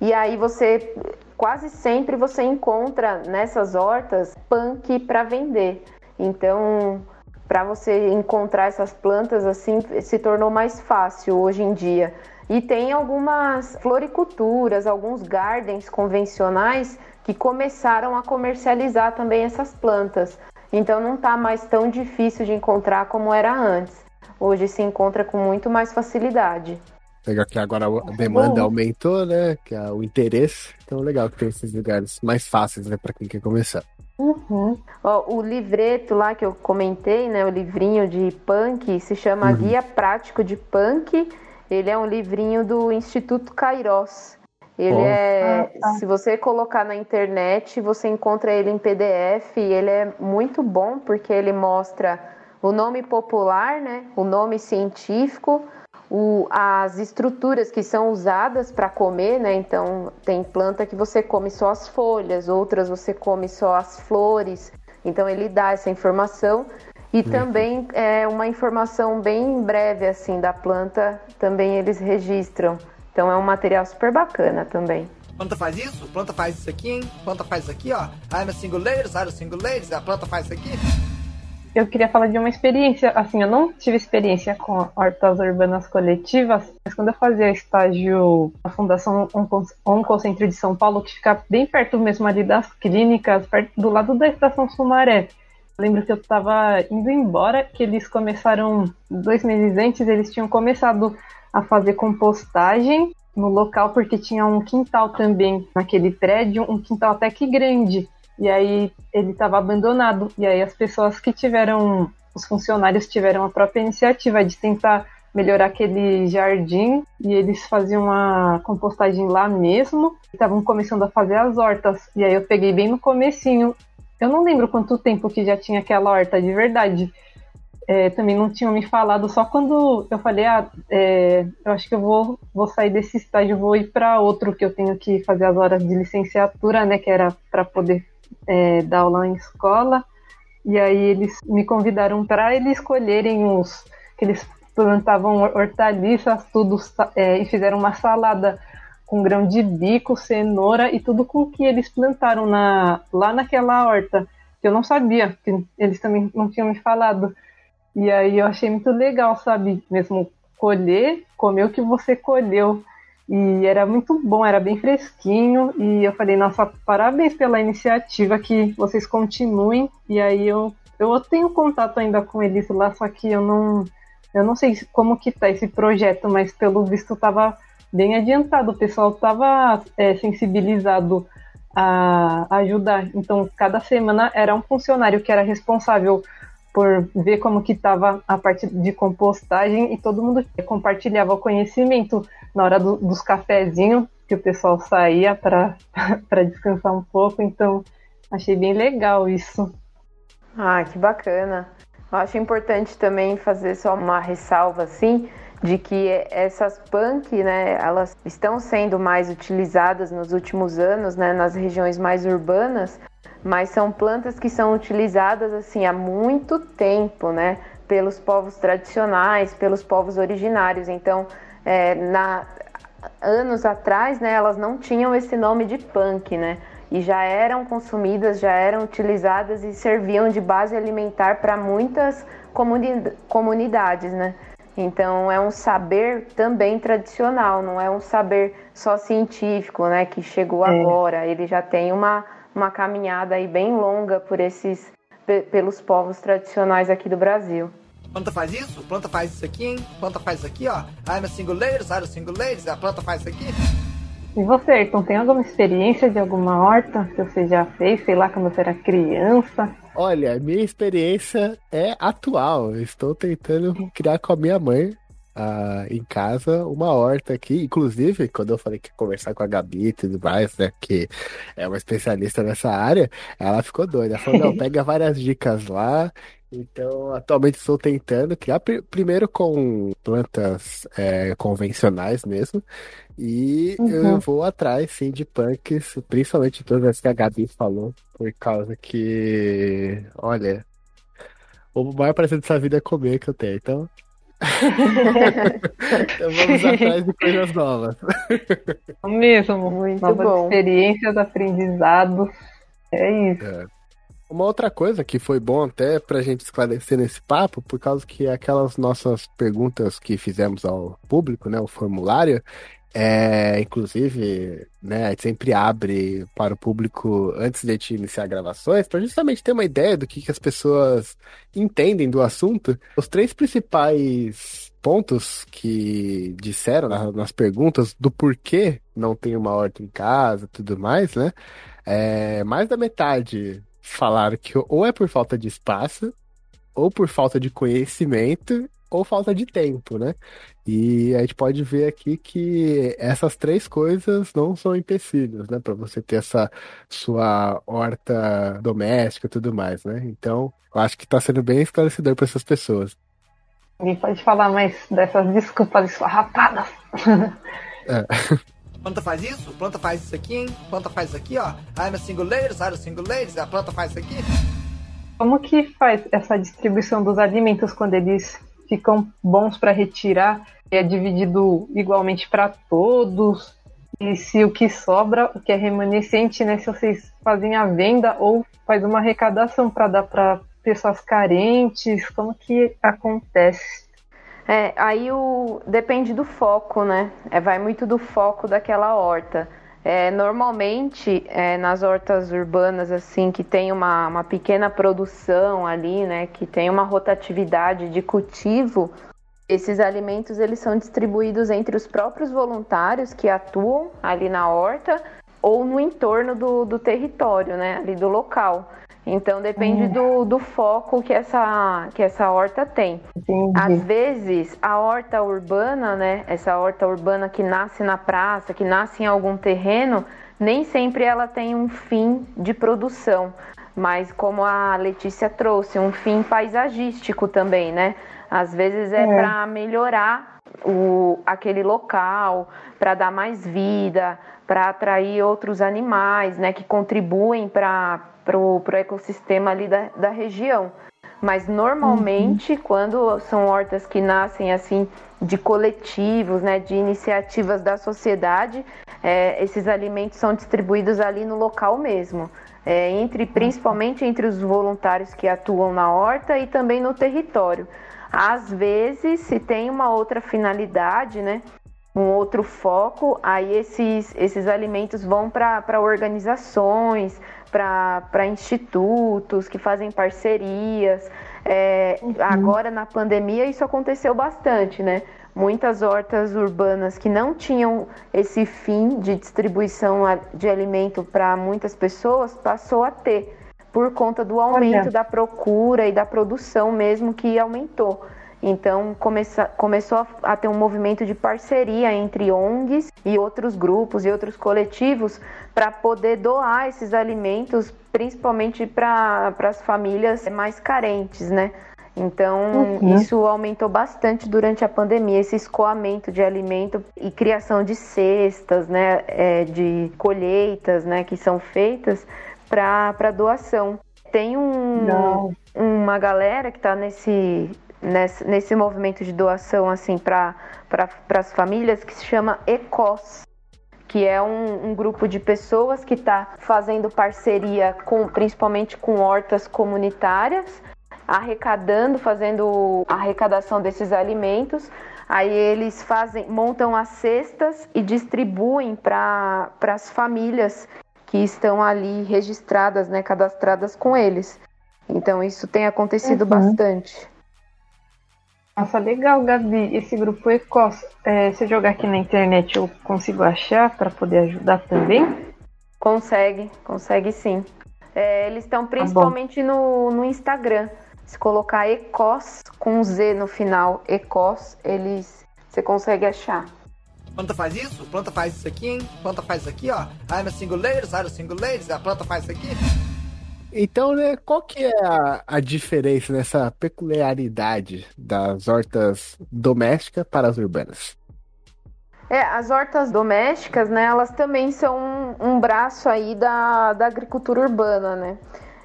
E aí você quase sempre você encontra nessas hortas punk para vender. Então, para você encontrar essas plantas assim se tornou mais fácil hoje em dia. E tem algumas floriculturas, alguns gardens convencionais que começaram a comercializar também essas plantas. Então não está mais tão difícil de encontrar como era antes. Hoje se encontra com muito mais facilidade. Legal que agora a demanda aumentou, né? Que é o interesse. Então legal que tem esses lugares mais fáceis, né, para quem quer começar. Uhum. Ó, o livreto lá que eu comentei, né, o livrinho de punk, se chama uhum. Guia Prático de Punk. Ele é um livrinho do Instituto Kairos. Ele oh. é, ah, tá. se você colocar na internet, você encontra ele em PDF. ele é muito bom porque ele mostra o nome popular, né? O nome científico, o, as estruturas que são usadas para comer, né? Então tem planta que você come só as folhas, outras você come só as flores. Então ele dá essa informação e uhum. também é uma informação bem breve assim da planta, também eles registram. Então é um material super bacana também. Planta faz isso, planta faz isso aqui, hein? Planta faz isso aqui, ó. I'm a single ladies, I'm a single ladies, a planta faz isso aqui. eu queria falar de uma experiência. Assim, eu não tive experiência com hortas urbanas coletivas, mas quando eu fazia estágio na Fundação Oncocentro de São Paulo, que fica bem perto mesmo ali das clínicas, perto, do lado da Estação Sumaré. Lembro que eu estava indo embora, que eles começaram, dois meses antes, eles tinham começado a fazer compostagem no local, porque tinha um quintal também naquele prédio, um quintal até que grande. E aí ele estava abandonado. E aí as pessoas que tiveram, os funcionários tiveram a própria iniciativa de tentar melhorar aquele jardim e eles faziam a compostagem lá mesmo. Estavam começando a fazer as hortas. E aí eu peguei bem no comecinho. Eu não lembro quanto tempo que já tinha aquela horta de verdade. É, também não tinham me falado, só quando eu falei, ah, é, eu acho que eu vou, vou sair desse estágio, vou ir para outro que eu tenho que fazer as horas de licenciatura, né, que era para poder é, dar aula em escola. E aí eles me convidaram para eles escolherem os que eles plantavam hortaliças, tudo é, e fizeram uma salada com grão de bico, cenoura e tudo com que eles plantaram na, lá naquela horta. Que eu não sabia, que eles também não tinham me falado. E aí eu achei muito legal, sabe? Mesmo colher, comer o que você colheu. E era muito bom, era bem fresquinho. E eu falei, nossa, parabéns pela iniciativa, que vocês continuem. E aí eu, eu tenho contato ainda com eles lá, só que eu não, eu não sei como que tá esse projeto, mas pelo visto estava bem adiantado. O pessoal estava é, sensibilizado a ajudar. Então, cada semana era um funcionário que era responsável por ver como que estava a parte de compostagem e todo mundo compartilhava o conhecimento na hora do, dos cafezinhos que o pessoal saía para descansar um pouco. Então, achei bem legal isso. Ah, que bacana. Eu acho importante também fazer só uma ressalva assim de que essas punk, né, elas estão sendo mais utilizadas nos últimos anos, né, nas regiões mais urbanas, mas são plantas que são utilizadas assim há muito tempo, né, pelos povos tradicionais, pelos povos originários. Então, é, na, anos atrás, né, elas não tinham esse nome de punk, né, e já eram consumidas, já eram utilizadas e serviam de base alimentar para muitas comuni comunidades, né. Então é um saber também tradicional, não é um saber só científico, né, que chegou é. agora. Ele já tem uma uma caminhada aí bem longa por esses pelos povos tradicionais aqui do Brasil. Planta faz isso, planta faz isso aqui, hein? Planta faz isso aqui, ó. I'm a single ladies, I'm a single ladies, a planta faz isso aqui. E você, Ayrton, tem alguma experiência de alguma horta que você já fez, sei lá, quando você era criança? Olha, minha experiência é atual. Eu estou tentando criar com a minha mãe em casa uma horta aqui. Inclusive, quando eu falei que ia conversar com a Gabi e tudo mais, né? Que é uma especialista nessa área, ela ficou doida. Ela falou, não, pega várias dicas lá. Então, atualmente estou tentando criar pr primeiro com plantas é, convencionais mesmo. E uhum. eu vou atrás, sim, de punks, principalmente todas as que a Gabi falou, por causa que, olha, o maior prazer dessa vida é comer que eu tenho. Então, então vamos atrás de coisas novas. Mesmo, muito Novas bom. experiências, aprendizados. É isso. É. Uma outra coisa que foi bom até pra gente esclarecer nesse papo, por causa que aquelas nossas perguntas que fizemos ao público, né, o formulário, é, inclusive, né, sempre abre para o público antes de a gente iniciar gravações, para justamente ter uma ideia do que, que as pessoas entendem do assunto. Os três principais pontos que disseram nas, nas perguntas do porquê não tem uma horta em casa tudo mais, né? É, mais da metade falaram que ou é por falta de espaço, ou por falta de conhecimento, ou falta de tempo, né? E a gente pode ver aqui que essas três coisas não são empecilhos, né? Para você ter essa sua horta doméstica e tudo mais, né? Então, eu acho que está sendo bem esclarecedor para essas pessoas. Alguém pode falar mais dessas desculpas esfarrapadas? É. Planta faz isso, planta faz isso aqui, hein? Planta faz isso aqui, ó. I'm a single ladies, I'm a single ladies, a planta faz isso aqui. Como que faz essa distribuição dos alimentos quando eles ficam bons para retirar, é dividido igualmente para todos. E se o que sobra, o que é remanescente, né, se vocês fazem a venda ou faz uma arrecadação para dar para pessoas carentes? Como que acontece? É, aí o depende do foco, né? É, vai muito do foco daquela horta. É, normalmente, é, nas hortas urbanas, assim, que tem uma, uma pequena produção ali, né, que tem uma rotatividade de cultivo, esses alimentos eles são distribuídos entre os próprios voluntários que atuam ali na horta ou no entorno do, do território, né, ali do local. Então depende hum. do, do foco que essa, que essa horta tem. Entendi. Às vezes, a horta urbana, né? Essa horta urbana que nasce na praça, que nasce em algum terreno, nem sempre ela tem um fim de produção. Mas como a Letícia trouxe, um fim paisagístico também, né? Às vezes é, é. para melhorar o, aquele local, para dar mais vida, para atrair outros animais, né? Que contribuem para para o ecossistema ali da, da região. Mas normalmente, uhum. quando são hortas que nascem assim de coletivos, né, de iniciativas da sociedade, é, esses alimentos são distribuídos ali no local mesmo, é, entre principalmente entre os voluntários que atuam na horta e também no território. Às vezes, se tem uma outra finalidade, né, um outro foco, aí esses, esses alimentos vão para organizações, para institutos que fazem parcerias. É, uhum. Agora, na pandemia, isso aconteceu bastante, né? Muitas hortas urbanas que não tinham esse fim de distribuição de alimento para muitas pessoas passou a ter, por conta do aumento Olha. da procura e da produção mesmo que aumentou. Então começa, começou a, ter um movimento de parceria entre ONGs e outros grupos e outros coletivos para poder doar esses alimentos, principalmente para as famílias mais carentes, né? Então, uhum. isso aumentou bastante durante a pandemia, esse escoamento de alimento e criação de cestas, né, é, de colheitas, né, que são feitas para doação. Tem um, uma galera que está nesse, nesse, nesse movimento de doação assim para pra, as famílias que se chama ECOS, que é um, um grupo de pessoas que está fazendo parceria com principalmente com hortas comunitárias, arrecadando, fazendo arrecadação desses alimentos. Aí eles fazem, montam as cestas e distribuem para as famílias que estão ali registradas, né, cadastradas com eles. Então isso tem acontecido uhum. bastante. Nossa, legal, Gabi. Esse grupo ECOS, é, se eu jogar aqui na internet, eu consigo achar para poder ajudar também? Consegue, consegue sim. É, eles estão tá principalmente tá no, no Instagram. Se colocar ECOS com Z no final, ECOS, eles você consegue achar. Planta faz isso, planta faz isso aqui, hein? Planta faz isso aqui, ó. I'm a single ladies, I'm a single ladies, a planta faz isso aqui. Então, né, qual que é a, a diferença nessa peculiaridade das hortas domésticas para as urbanas? É, as hortas domésticas, né, elas também são um, um braço aí da, da agricultura urbana, né?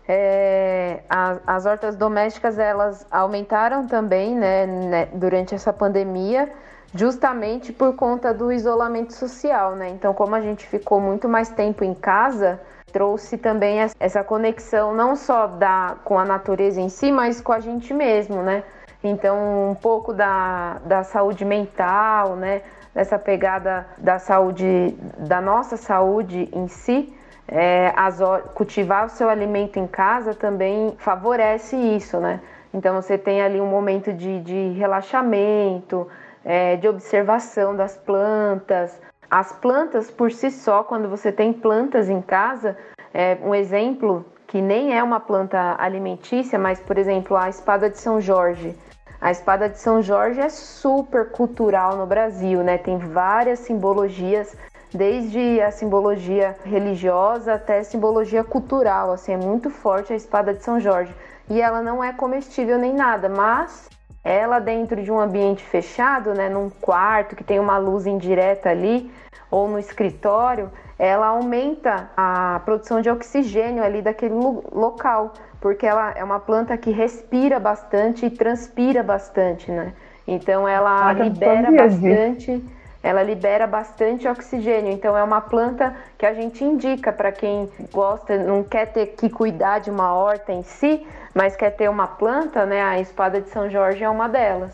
É, as, as hortas domésticas, elas aumentaram também, né, né, durante essa pandemia, justamente por conta do isolamento social, né? Então, como a gente ficou muito mais tempo em casa, trouxe também essa conexão não só da, com a natureza em si, mas com a gente mesmo, né? Então, um pouco da, da saúde mental, né? Dessa pegada da saúde, da nossa saúde em si, é, as, cultivar o seu alimento em casa também favorece isso, né? Então, você tem ali um momento de, de relaxamento, é, de observação das plantas, as plantas por si só, quando você tem plantas em casa, é um exemplo que nem é uma planta alimentícia, mas por exemplo, a espada de São Jorge. A espada de São Jorge é super cultural no Brasil, né? Tem várias simbologias, desde a simbologia religiosa até a simbologia cultural, assim, é muito forte a espada de São Jorge. E ela não é comestível nem nada, mas ela dentro de um ambiente fechado, né, num quarto que tem uma luz indireta ali, ou no escritório, ela aumenta a produção de oxigênio ali daquele local, porque ela é uma planta que respira bastante e transpira bastante, né? Então ela ah, libera bastante, ela libera bastante oxigênio. Então é uma planta que a gente indica para quem gosta, não quer ter que cuidar de uma horta em si, mas quer ter uma planta, né? A espada de São Jorge é uma delas.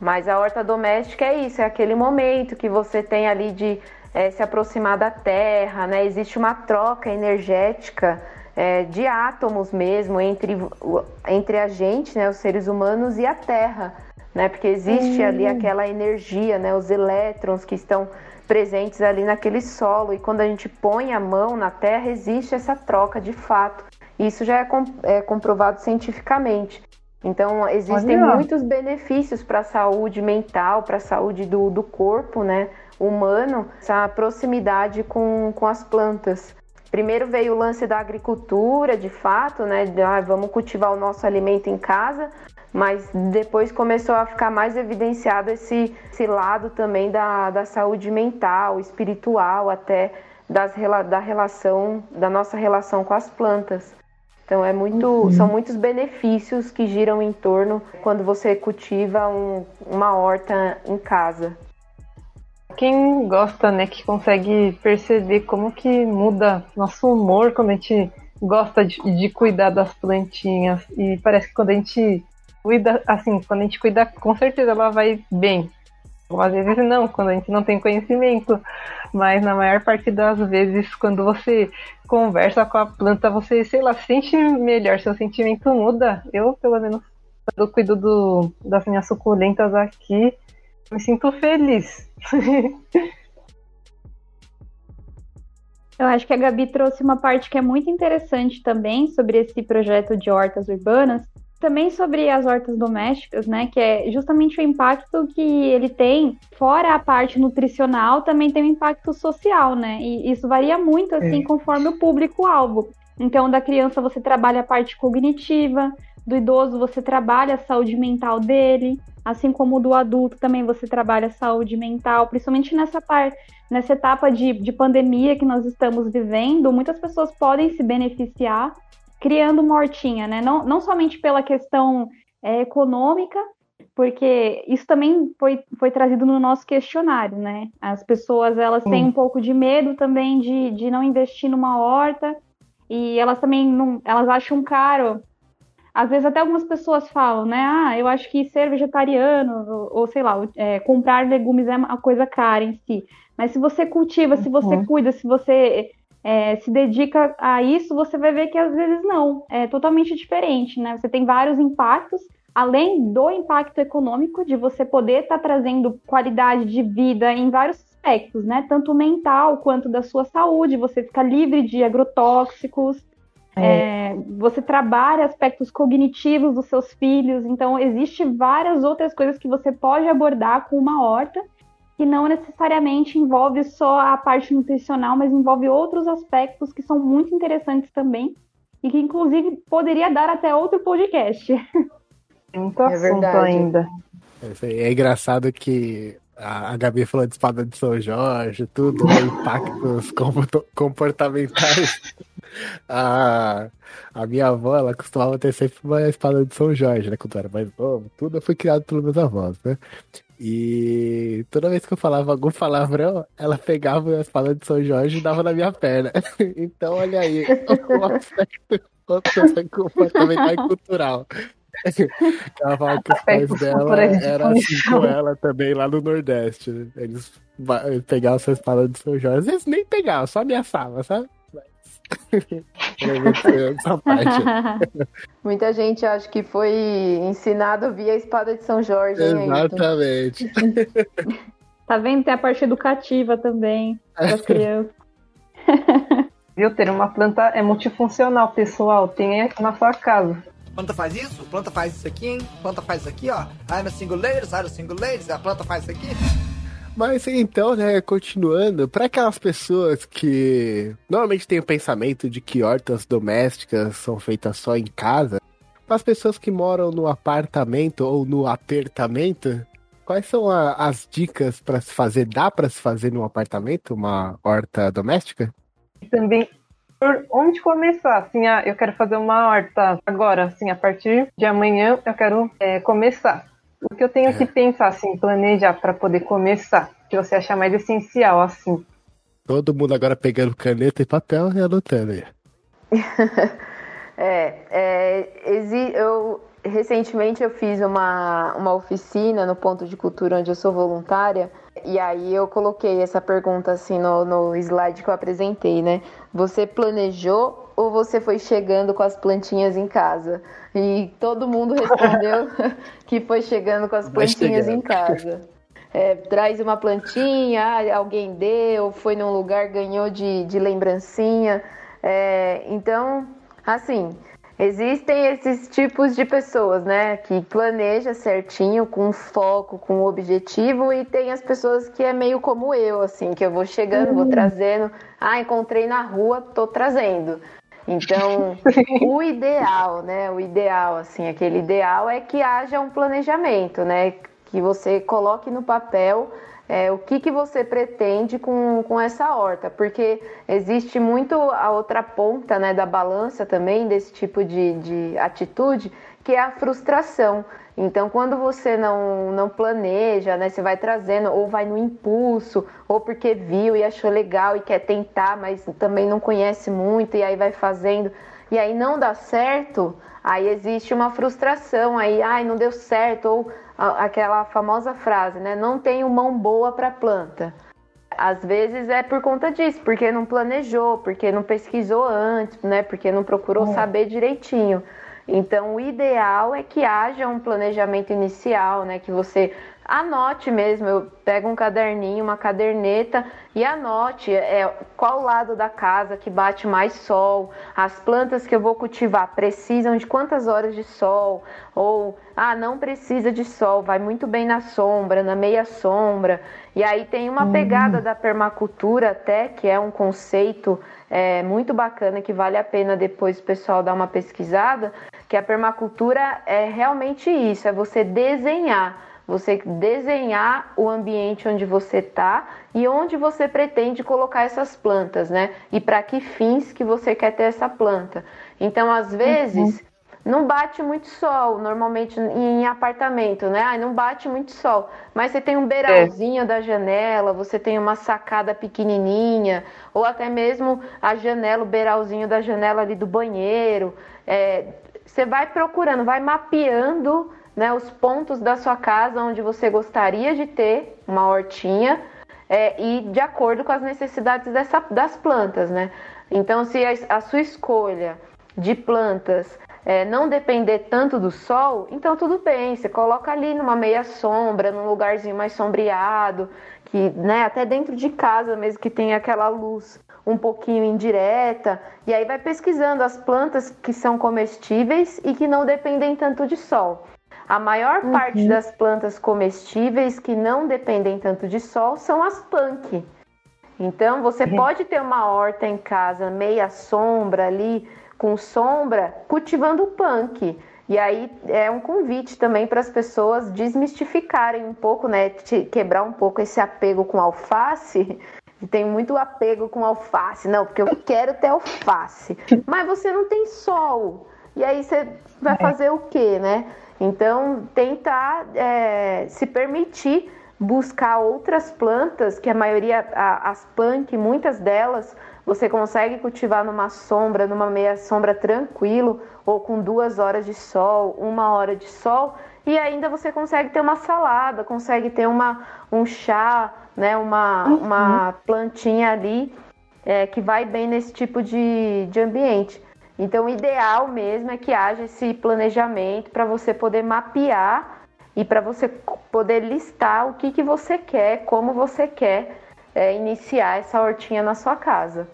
Mas a horta doméstica é isso, é aquele momento que você tem ali de é, se aproximar da terra, né? Existe uma troca energética é, de átomos mesmo entre, entre a gente, né, os seres humanos, e a terra né? Porque existe ali aquela energia, né? Os elétrons que estão presentes ali naquele solo e quando a gente põe a mão na terra existe essa troca de fato. Isso já é, é comprovado cientificamente. Então existem Olha. muitos benefícios para a saúde mental, para a saúde do, do corpo, né? Humano, essa proximidade com, com as plantas. Primeiro veio o lance da agricultura, de fato, né? De, ah, vamos cultivar o nosso alimento em casa, mas depois começou a ficar mais evidenciado esse, esse lado também da, da saúde mental, espiritual, até das, da relação, da nossa relação com as plantas. Então é muito, uhum. são muitos benefícios que giram em torno quando você cultiva um, uma horta em casa. Quem gosta, né, que consegue perceber como que muda nosso humor quando a gente gosta de, de cuidar das plantinhas e parece que quando a gente cuida, assim, quando a gente cuida, com certeza ela vai bem. Às vezes não, quando a gente não tem conhecimento. Mas na maior parte das vezes, quando você conversa com a planta, você, sei lá, sente melhor, seu sentimento muda. Eu, pelo menos, quando eu cuido do, das minhas suculentas aqui, me sinto feliz. Eu acho que a Gabi trouxe uma parte que é muito interessante também sobre esse projeto de hortas urbanas, também sobre as hortas domésticas, né? Que é justamente o impacto que ele tem, fora a parte nutricional, também tem um impacto social, né? E isso varia muito, assim, é. conforme o público-alvo. Então, da criança você trabalha a parte cognitiva, do idoso você trabalha a saúde mental dele, assim como do adulto também você trabalha a saúde mental, principalmente nessa parte, nessa etapa de, de pandemia que nós estamos vivendo, muitas pessoas podem se beneficiar criando uma hortinha, né? Não, não somente pela questão é, econômica, porque isso também foi, foi trazido no nosso questionário, né? As pessoas elas têm um pouco de medo também de, de não investir numa horta e elas também não, elas acham caro. Às vezes até algumas pessoas falam, né? Ah, eu acho que ser vegetariano ou, ou sei lá, é, comprar legumes é uma coisa cara em si. Mas se você cultiva, se você uhum. cuida, se você é, se dedica a isso, você vai ver que às vezes não, é totalmente diferente, né? Você tem vários impactos, além do impacto econômico, de você poder estar tá trazendo qualidade de vida em vários aspectos, né? Tanto mental quanto da sua saúde, você fica livre de agrotóxicos, é. É, você trabalha aspectos cognitivos dos seus filhos, então existe várias outras coisas que você pode abordar com uma horta que não necessariamente envolve só a parte nutricional, mas envolve outros aspectos que são muito interessantes também e que inclusive poderia dar até outro podcast. Muito é verdade. ainda. É, é engraçado que a Gabi falou de espada de São Jorge, tudo, né? impactos comportamentais. A, a minha avó, ela costumava ter sempre uma espada de São Jorge, né? Quando eu era mais novo, tudo foi criado pelos meus avós, né? E toda vez que eu falava algum palavrão, ela pegava a espada de São Jorge e dava na minha perna. Então, olha aí, o aspecto comportamental e cultural. Ela falava que os pais dela eram assim com ela também lá no Nordeste. Né? Eles pegavam essa espada de São Jorge. Às vezes nem pegavam, só ameaçavam, sabe? Muita gente acha que foi ensinado via espada de São Jorge. Exatamente. tá vendo? Tem a parte educativa também das crianças. Viu? Ter uma planta é multifuncional, pessoal. Tem na sua casa. Planta faz isso, planta faz isso aqui, hein? Planta faz isso aqui, ó. I'm a single ladies, I'm a single ladies, a planta faz isso aqui. Mas então, né, continuando, para aquelas pessoas que normalmente têm o pensamento de que hortas domésticas são feitas só em casa, para as pessoas que moram no apartamento ou no apertamento, quais são a, as dicas para se fazer? Dá para se fazer no apartamento uma horta doméstica? Também por onde começar? Assim, ah, eu quero fazer uma horta agora, assim, a partir de amanhã eu quero é, começar. O que eu tenho é. que pensar, assim, planejar para poder começar? que você achar mais essencial, assim. Todo mundo agora pegando caneta e papel e anotando aí. é, é exi eu recentemente eu fiz uma, uma oficina no ponto de cultura onde eu sou voluntária e aí eu coloquei essa pergunta assim no, no slide que eu apresentei, né? Você planejou ou você foi chegando com as plantinhas em casa? E todo mundo respondeu que foi chegando com as plantinhas em casa. É, traz uma plantinha, alguém deu, foi num lugar, ganhou de, de lembrancinha. É, então, assim, existem esses tipos de pessoas, né? Que planeja certinho, com foco, com objetivo, e tem as pessoas que é meio como eu, assim, que eu vou chegando, uhum. vou trazendo. Ah, encontrei na rua, tô trazendo. Então, o ideal, né? O ideal, assim, aquele ideal é que haja um planejamento, né? Que você coloque no papel é, o que, que você pretende com, com essa horta, porque existe muito a outra ponta né, da balança também desse tipo de, de atitude, que é a frustração. Então, quando você não, não planeja, né, você vai trazendo, ou vai no impulso, ou porque viu e achou legal e quer tentar, mas também não conhece muito, e aí vai fazendo, e aí não dá certo, aí existe uma frustração, aí, ai, não deu certo, ou aquela famosa frase, né, não tenho mão boa para planta. Às vezes é por conta disso, porque não planejou, porque não pesquisou antes, né, porque não procurou é. saber direitinho. Então, o ideal é que haja um planejamento inicial, né? Que você anote mesmo. Eu pego um caderninho, uma caderneta e anote é, qual lado da casa que bate mais sol, as plantas que eu vou cultivar precisam de quantas horas de sol, ou ah, não precisa de sol, vai muito bem na sombra, na meia sombra. E aí tem uma pegada da permacultura até, que é um conceito é, muito bacana que vale a pena depois o pessoal dar uma pesquisada, que a permacultura é realmente isso, é você desenhar você desenhar o ambiente onde você está e onde você pretende colocar essas plantas, né? E para que fins que você quer ter essa planta. Então, às vezes, uhum. não bate muito sol, normalmente em apartamento, né? Não bate muito sol, mas você tem um beiralzinho é. da janela, você tem uma sacada pequenininha, ou até mesmo a janela, o beiralzinho da janela ali do banheiro. É, você vai procurando, vai mapeando né, os pontos da sua casa onde você gostaria de ter uma hortinha é, e de acordo com as necessidades dessa, das plantas, né? Então, se a, a sua escolha de plantas é, não depender tanto do sol, então tudo bem, você coloca ali numa meia sombra, num lugarzinho mais sombreado, que né, até dentro de casa mesmo que tem aquela luz um pouquinho indireta, e aí vai pesquisando as plantas que são comestíveis e que não dependem tanto de sol. A maior uhum. parte das plantas comestíveis que não dependem tanto de sol são as punk. Então você uhum. pode ter uma horta em casa meia sombra ali, com sombra, cultivando punk. E aí é um convite também para as pessoas desmistificarem um pouco, né? Quebrar um pouco esse apego com alface. Tem muito apego com alface. Não, porque eu quero ter alface. Mas você não tem sol. E aí você vai é. fazer o quê, né? Então, tentar é, se permitir buscar outras plantas, que a maioria, a, as punk, muitas delas, você consegue cultivar numa sombra, numa meia sombra tranquilo, ou com duas horas de sol, uma hora de sol, e ainda você consegue ter uma salada, consegue ter uma, um chá, né, uma, uhum. uma plantinha ali é, que vai bem nesse tipo de, de ambiente. Então, o ideal mesmo é que haja esse planejamento para você poder mapear e para você poder listar o que, que você quer, como você quer é, iniciar essa hortinha na sua casa.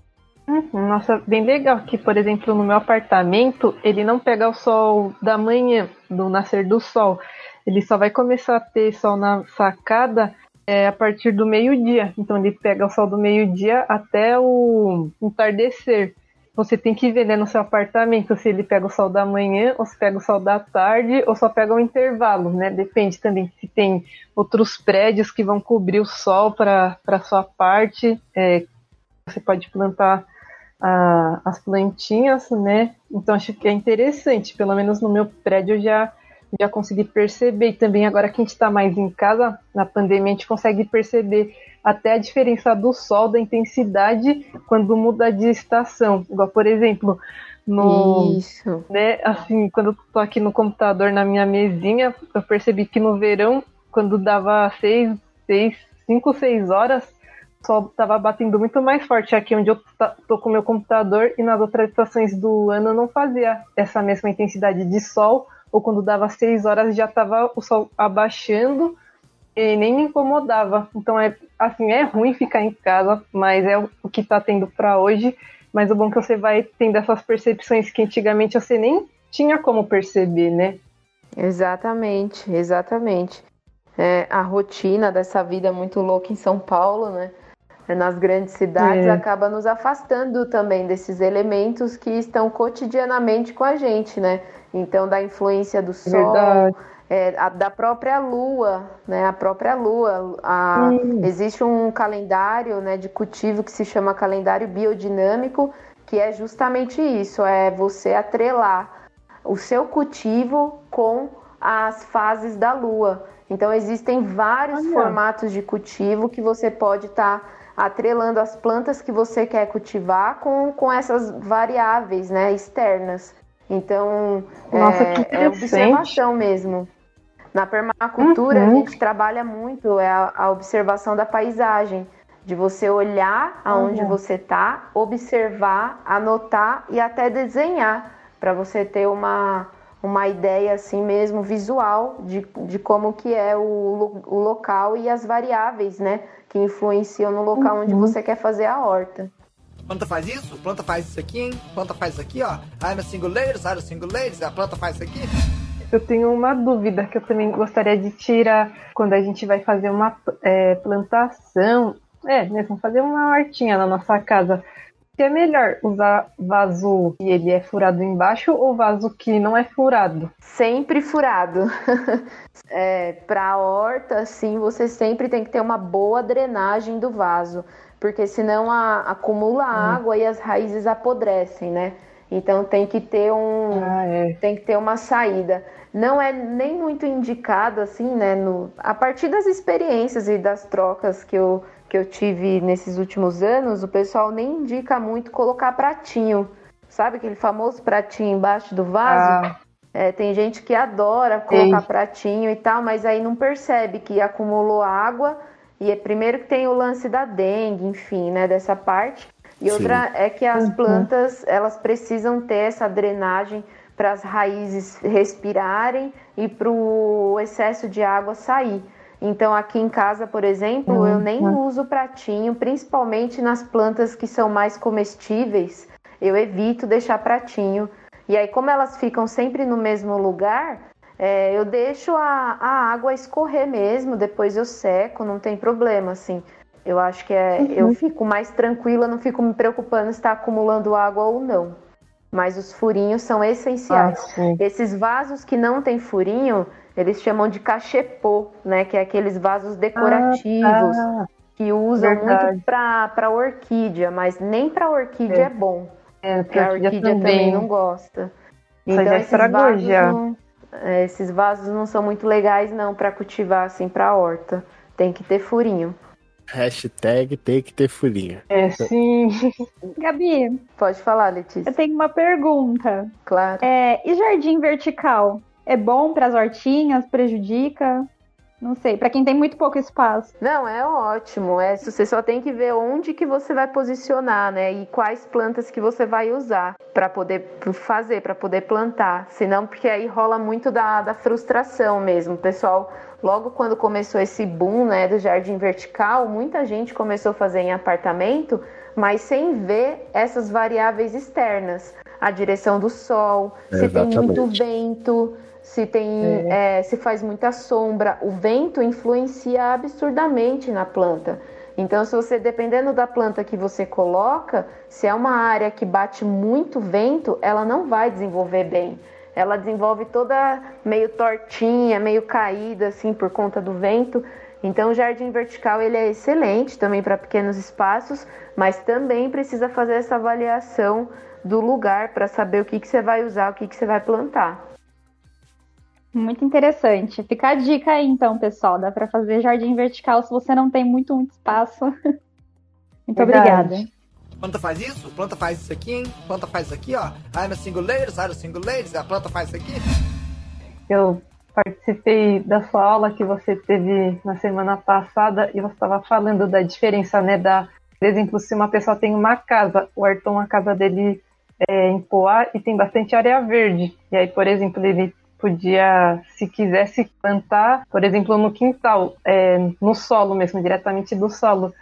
Uhum, nossa, bem legal que, por exemplo, no meu apartamento, ele não pega o sol da manhã, do nascer do sol. Ele só vai começar a ter sol na sacada é, a partir do meio-dia. Então ele pega o sol do meio-dia até o entardecer você tem que ver né, no seu apartamento se ele pega o sol da manhã, ou se pega o sol da tarde, ou só pega o intervalo, né? Depende também se tem outros prédios que vão cobrir o sol para a sua parte. É, você pode plantar as plantinhas, né? Então acho que é interessante. Pelo menos no meu prédio eu já já consegui perceber. E também agora que a gente está mais em casa, na pandemia, a gente consegue perceber até a diferença do sol, da intensidade, quando muda de estação. Igual, por exemplo, no. Isso. Né, assim, quando eu tô aqui no computador na minha mesinha, eu percebi que no verão, quando dava seis, seis, cinco, seis horas, o sol tava batendo muito mais forte aqui onde eu tô com o meu computador e nas outras estações do ano não fazia essa mesma intensidade de sol, ou quando dava seis horas já tava o sol abaixando e nem me incomodava. Então é assim, é ruim ficar em casa, mas é o que tá tendo para hoje. Mas o bom é que você vai tendo essas percepções que antigamente você nem tinha como perceber, né? Exatamente, exatamente. É, a rotina dessa vida muito louca em São Paulo, né? Nas grandes cidades, é. acaba nos afastando também desses elementos que estão cotidianamente com a gente, né? Então, da influência do sol, é, a, da própria lua, né? A própria lua. A, existe um calendário né, de cultivo que se chama calendário biodinâmico, que é justamente isso: é você atrelar o seu cultivo com as fases da lua. Então, existem vários Olha. formatos de cultivo que você pode estar. Tá atrelando as plantas que você quer cultivar com, com essas variáveis né, externas. Então, Nossa, é, é observação mesmo. Na permacultura, uhum. a gente trabalha muito é a, a, observação da paisagem, de você olhar aonde uhum. você está, observar, anotar e até desenhar, para você ter uma, uma ideia assim mesmo visual de, de como que é o, o local e as variáveis, né, que influenciam no local uhum. onde você quer fazer a horta planta faz isso, planta faz isso aqui, hein? Planta faz isso aqui, ó. I'm a single ladies, I'm a single ladies, a planta faz isso aqui. Eu tenho uma dúvida que eu também gostaria de tirar quando a gente vai fazer uma é, plantação. É, mesmo fazer uma hortinha na nossa casa. Que é melhor usar vaso que ele é furado embaixo ou vaso que não é furado? Sempre furado. é, Para horta, sim, você sempre tem que ter uma boa drenagem do vaso porque senão a, acumula uhum. água e as raízes apodrecem, né? Então tem que ter um ah, é. tem que ter uma saída. Não é nem muito indicado assim, né? No, a partir das experiências e das trocas que eu, que eu tive nesses últimos anos, o pessoal nem indica muito colocar pratinho. Sabe aquele famoso pratinho embaixo do vaso? Ah. É, tem gente que adora colocar Ei. pratinho e tal, mas aí não percebe que acumulou água e é primeiro que tem o lance da dengue, enfim, né, dessa parte. E Sim. outra é que as uhum. plantas, elas precisam ter essa drenagem para as raízes respirarem e para o excesso de água sair. Então, aqui em casa, por exemplo, uhum. eu nem uso pratinho, principalmente nas plantas que são mais comestíveis. Eu evito deixar pratinho. E aí, como elas ficam sempre no mesmo lugar, é, eu deixo a, a água escorrer mesmo, depois eu seco, não tem problema, assim. Eu acho que é, uhum. eu fico mais tranquila, não fico me preocupando se está acumulando água ou não. Mas os furinhos são essenciais. Ah, Esses vasos que não tem furinho, eles chamam de cachepô, né? Que é aqueles vasos decorativos ah, tá. que usam Verdade. muito para orquídea, mas nem para orquídea é. é, bom. É, porque a orquídea também. também não gosta. Então, já estragou já. Não, esses vasos não são muito legais não para cultivar assim para horta. Tem que ter furinho. Hashtag tem que ter furinho. É, sim. Gabi. Pode falar, Letícia. Eu tenho uma pergunta. Claro. É, e jardim vertical? É bom para as hortinhas? Prejudica? Não sei, para quem tem muito pouco espaço. Não, é ótimo. É, você só tem que ver onde que você vai posicionar, né? E quais plantas que você vai usar para poder fazer, para poder plantar. Senão, porque aí rola muito da, da frustração mesmo. O pessoal, logo quando começou esse boom, né, do jardim vertical, muita gente começou a fazer em apartamento, mas sem ver essas variáveis externas. A direção do sol, se tem muito vento, se tem é. É, se faz muita sombra, o vento influencia absurdamente na planta. Então, se você dependendo da planta que você coloca, se é uma área que bate muito vento, ela não vai desenvolver bem. Ela desenvolve toda meio tortinha, meio caída assim por conta do vento. Então, o jardim vertical ele é excelente também para pequenos espaços, mas também precisa fazer essa avaliação do lugar para saber o que, que você vai usar, o que, que você vai plantar. Muito interessante. Fica a dica aí, então, pessoal. Dá para fazer jardim vertical se você não tem muito, muito espaço. Muito Verdade. obrigada. Planta faz isso, planta faz isso aqui, hein? Planta faz isso aqui, ó. I'm a single ladies, I'm a single ladies, a planta faz isso aqui. Eu participei da sua aula que você teve na semana passada e você estava falando da diferença, né? Da, por exemplo, se uma pessoa tem uma casa, o Arton, a casa dele é em Poá e tem bastante área verde. E aí, por exemplo, ele podia, se quisesse plantar, por exemplo, no quintal, é, no solo mesmo, diretamente do solo.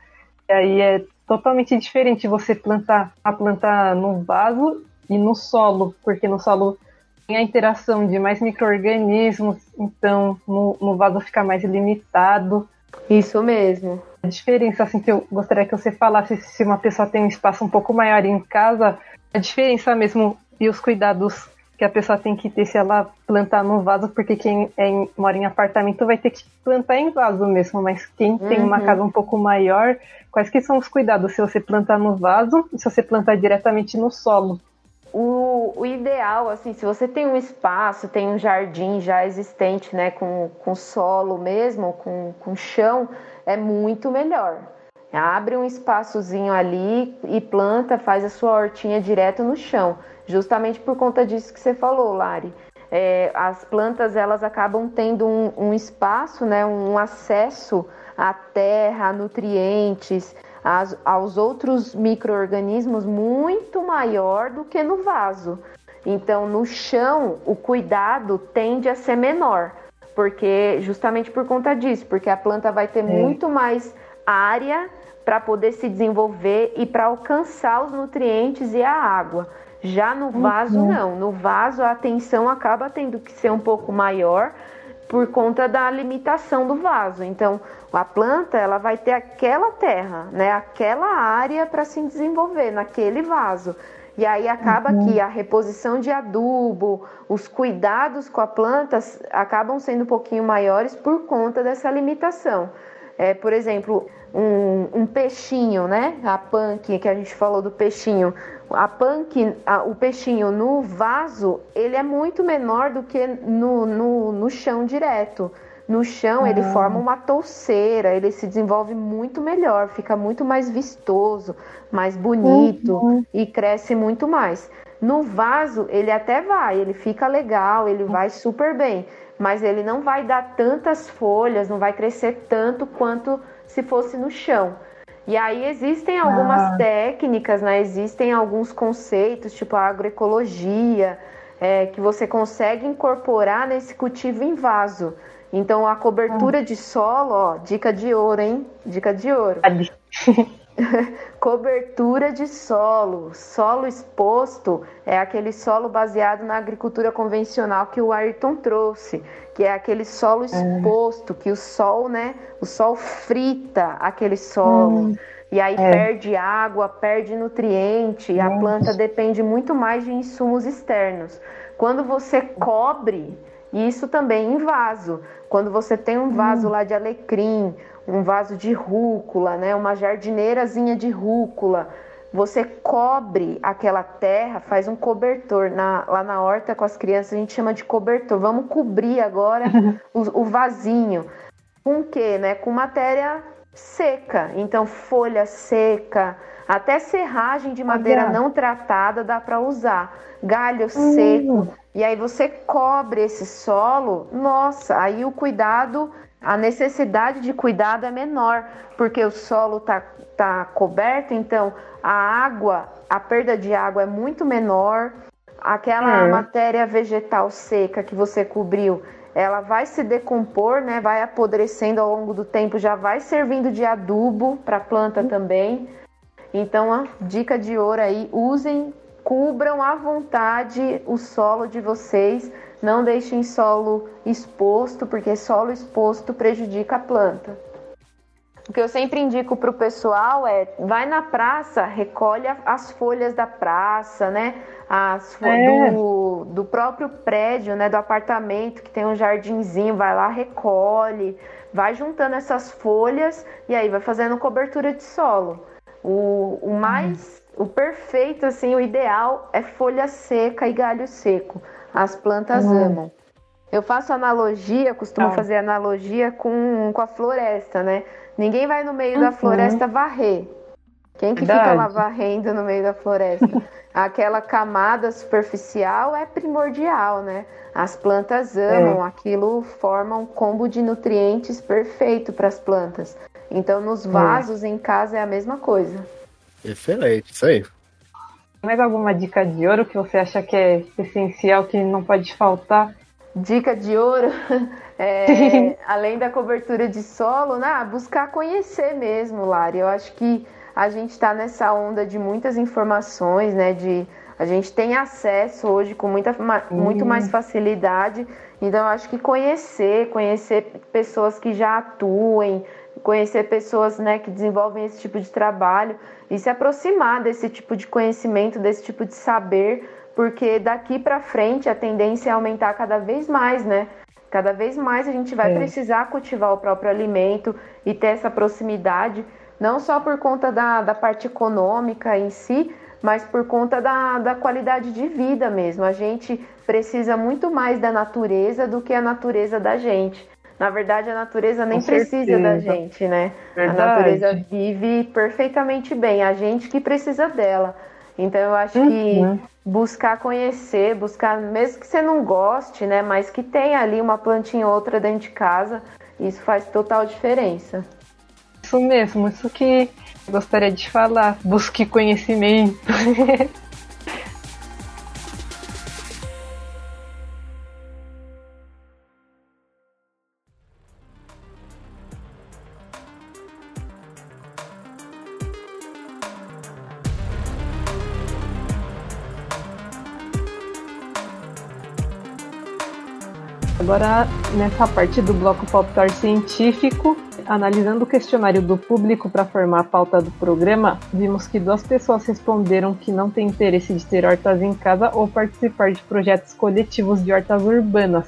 E aí é totalmente diferente você plantar a planta no vaso e no solo, porque no solo tem a interação de mais micro-organismos, então no, no vaso fica mais limitado. Isso mesmo. A diferença, assim, que eu gostaria que você falasse se uma pessoa tem um espaço um pouco maior em casa, a diferença mesmo e os cuidados que a pessoa tem que ter se ela plantar no vaso, porque quem é em- mora em apartamento vai ter que plantar em vaso mesmo, mas quem tem uma Uhum. casa um pouco maior, quais que são os cuidados se você plantar no vaso e se você plantar diretamente no solo? O, o ideal, assim, se você tem um espaço, tem um jardim já existente, né, com, com solo mesmo, com, com chão, é muito melhor. Abre um espaçozinho ali e planta, faz a sua hortinha direto no chão, justamente por conta disso que você falou, Lari. É, as plantas elas acabam tendo um, um espaço, né, um acesso à terra, a nutrientes, as- aos outros micro-organismos muito maior do que no vaso. Então, no chão, o cuidado tende a ser menor, porque justamente por conta disso, porque a planta vai ter muito mais área para poder se desenvolver e para alcançar os nutrientes e a água. Já no vaso, não. No vaso, a atenção acaba tendo que ser um pouco maior por conta da limitação do vaso. Então, a planta ela vai ter aquela terra, né, aquela área para se desenvolver naquele vaso. E aí acaba que a reposição de adubo, os cuidados com a planta acabam sendo um pouquinho maiores por conta dessa limitação. É, por exemplo, um, um peixinho, né? A punk que a gente falou do peixinho. A punk, a- o peixinho no vaso, ele é muito menor do que no, no, no chão direto. No chão ele forma uma touceira, ele se desenvolve muito melhor, fica muito mais vistoso, mais bonito e cresce muito mais. No vaso ele até vai, ele fica legal, ele vai super bem, mas ele não vai dar tantas folhas, não vai crescer tanto quanto se fosse no chão. E aí existem algumas técnicas, né? Existem alguns conceitos, tipo a agroecologia, é, que você consegue incorporar nesse cultivo em vaso. Então a cobertura de solo, ó, dica de ouro, hein? Dica de ouro. Cobertura de solo. Solo exposto é aquele solo baseado na agricultura convencional que o Ayrton trouxe, que é aquele solo exposto, que o sol, né? O sol frita aquele solo. E aí perde água, perde nutriente, e a planta depende muito mais de insumos externos. Quando você cobre, isso também em vaso. Quando você tem um vaso lá de alecrim, um vaso de rúcula, né, uma jardineirazinha de rúcula, você cobre aquela terra, faz um cobertor. Na- lá na horta com as crianças a gente chama de cobertor. Vamos cobrir agora o, o vasinho. Com o quê? Né? Com matéria seca. Então, folha seca, até serragem de madeira Olha. não tratada dá para usar. Galho seco. E aí você cobre esse solo, nossa, aí o cuidado, a necessidade de cuidado é menor, porque o solo tá, tá coberto, então a água, a perda de água é muito menor. Aquela É. matéria vegetal seca que você cobriu, ela vai se decompor, né? Vai apodrecendo ao longo do tempo, já vai servindo de adubo para a planta também. Então, a dica de ouro aí, usem, cubram à vontade o solo de vocês, não deixem solo exposto, porque solo exposto prejudica a planta. O que eu sempre indico para o pessoal é, vai na praça, recolhe as folhas da praça, né? As É. do, do próprio prédio, né? Do apartamento que tem um jardinzinho, vai lá, recolhe, vai juntando essas folhas e aí vai fazendo cobertura de solo. O, o mais, o perfeito, assim, o ideal é folha seca e galho seco. As plantas amam. Eu faço analogia, costumo Ah. fazer analogia com, com a floresta, né? Ninguém vai no meio da Uhum. floresta varrer. Quem que fica Verdade. lá varrendo no meio da floresta? Aquela camada superficial é primordial, né? As plantas amam, aquilo forma um combo de nutrientes perfeito para as plantas. Então, nos vasos em casa é a mesma coisa. Excelente, isso aí. Mais alguma dica de ouro que você acha que é essencial, que não pode faltar? Dica de ouro, é, além da cobertura de solo, né, buscar conhecer mesmo, Lari. Eu acho que a gente está nessa onda de muitas informações, né? De a gente tem acesso hoje com muita, muito mais facilidade. Então, eu acho que conhecer, conhecer pessoas que já atuem, conhecer pessoas né, que desenvolvem esse tipo de trabalho e se aproximar desse tipo de conhecimento, desse tipo de saber, porque daqui para frente a tendência é aumentar cada vez mais, né? Cada vez mais a gente vai É. precisar cultivar o próprio alimento e ter essa proximidade, não só por conta da, da parte econômica em si, mas por conta da, da qualidade de vida mesmo. A gente precisa muito mais da natureza do que a natureza da gente. Na verdade, a natureza nem Com precisa da certeza. gente, né? Verdade. A natureza vive perfeitamente bem, a gente que precisa dela. Então eu acho que Uhum. buscar conhecer, buscar, mesmo que você não goste, né? Mas que tenha ali uma plantinha ou outra dentro de casa, isso faz total diferença. Isso mesmo, isso que eu gostaria de falar. Busque conhecimento. Agora, nessa parte do bloco Popular Científico, analisando o questionário do público para formar a pauta do programa, vimos que duas pessoas responderam que não têm interesse de ter hortas em casa ou participar de projetos coletivos de hortas urbanas.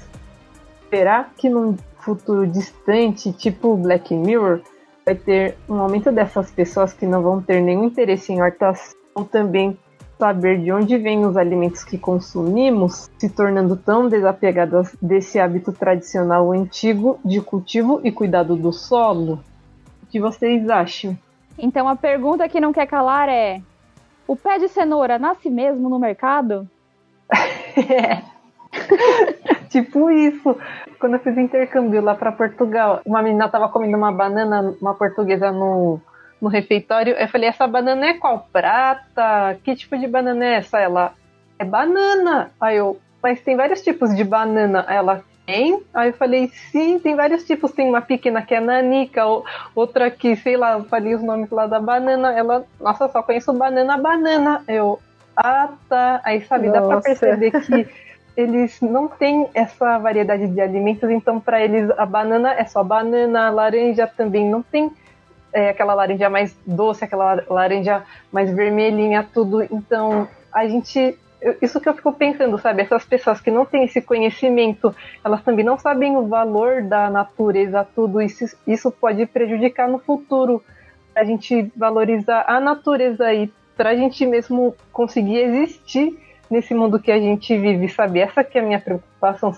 Será que num futuro distante, tipo Black Mirror, vai ter um aumento dessas pessoas que não vão ter nenhum interesse em hortas ou também saber de onde vêm os alimentos que consumimos, se tornando tão desapegadas desse hábito tradicional antigo de cultivo e cuidado do solo? O que vocês acham? Então a pergunta que não quer calar é: o pé de cenoura nasce mesmo no mercado? tipo isso. Quando eu fiz intercâmbio lá para Portugal, uma menina tava comendo uma banana, uma portuguesa no, no refeitório. Eu falei, essa banana é qual? Prata? Que tipo de banana é essa? Ela, é banana. Aí eu, mas tem vários tipos de banana. Aí ela, tem? Aí eu falei, sim, tem vários tipos. Tem uma pequena que é nanica, ou- outra que, sei lá, falei os nomes lá da banana. Ela, nossa, só conheço banana, banana. Eu, ah, tá. Aí, sabe, dá pra Nossa. perceber que eles não têm essa variedade de alimentos, então para eles a banana é só banana, a laranja também não tem é, aquela laranja mais doce, aquela laranja mais vermelhinha, tudo. Então a gente. Isso que eu fico pensando, sabe? Essas pessoas que não têm esse conhecimento, elas também não sabem o valor da natureza, tudo. Isso, isso pode prejudicar no futuro a gente valorizar a natureza e para a gente mesmo conseguir existir nesse mundo que a gente vive, sabe? Essa que é a minha preocupação.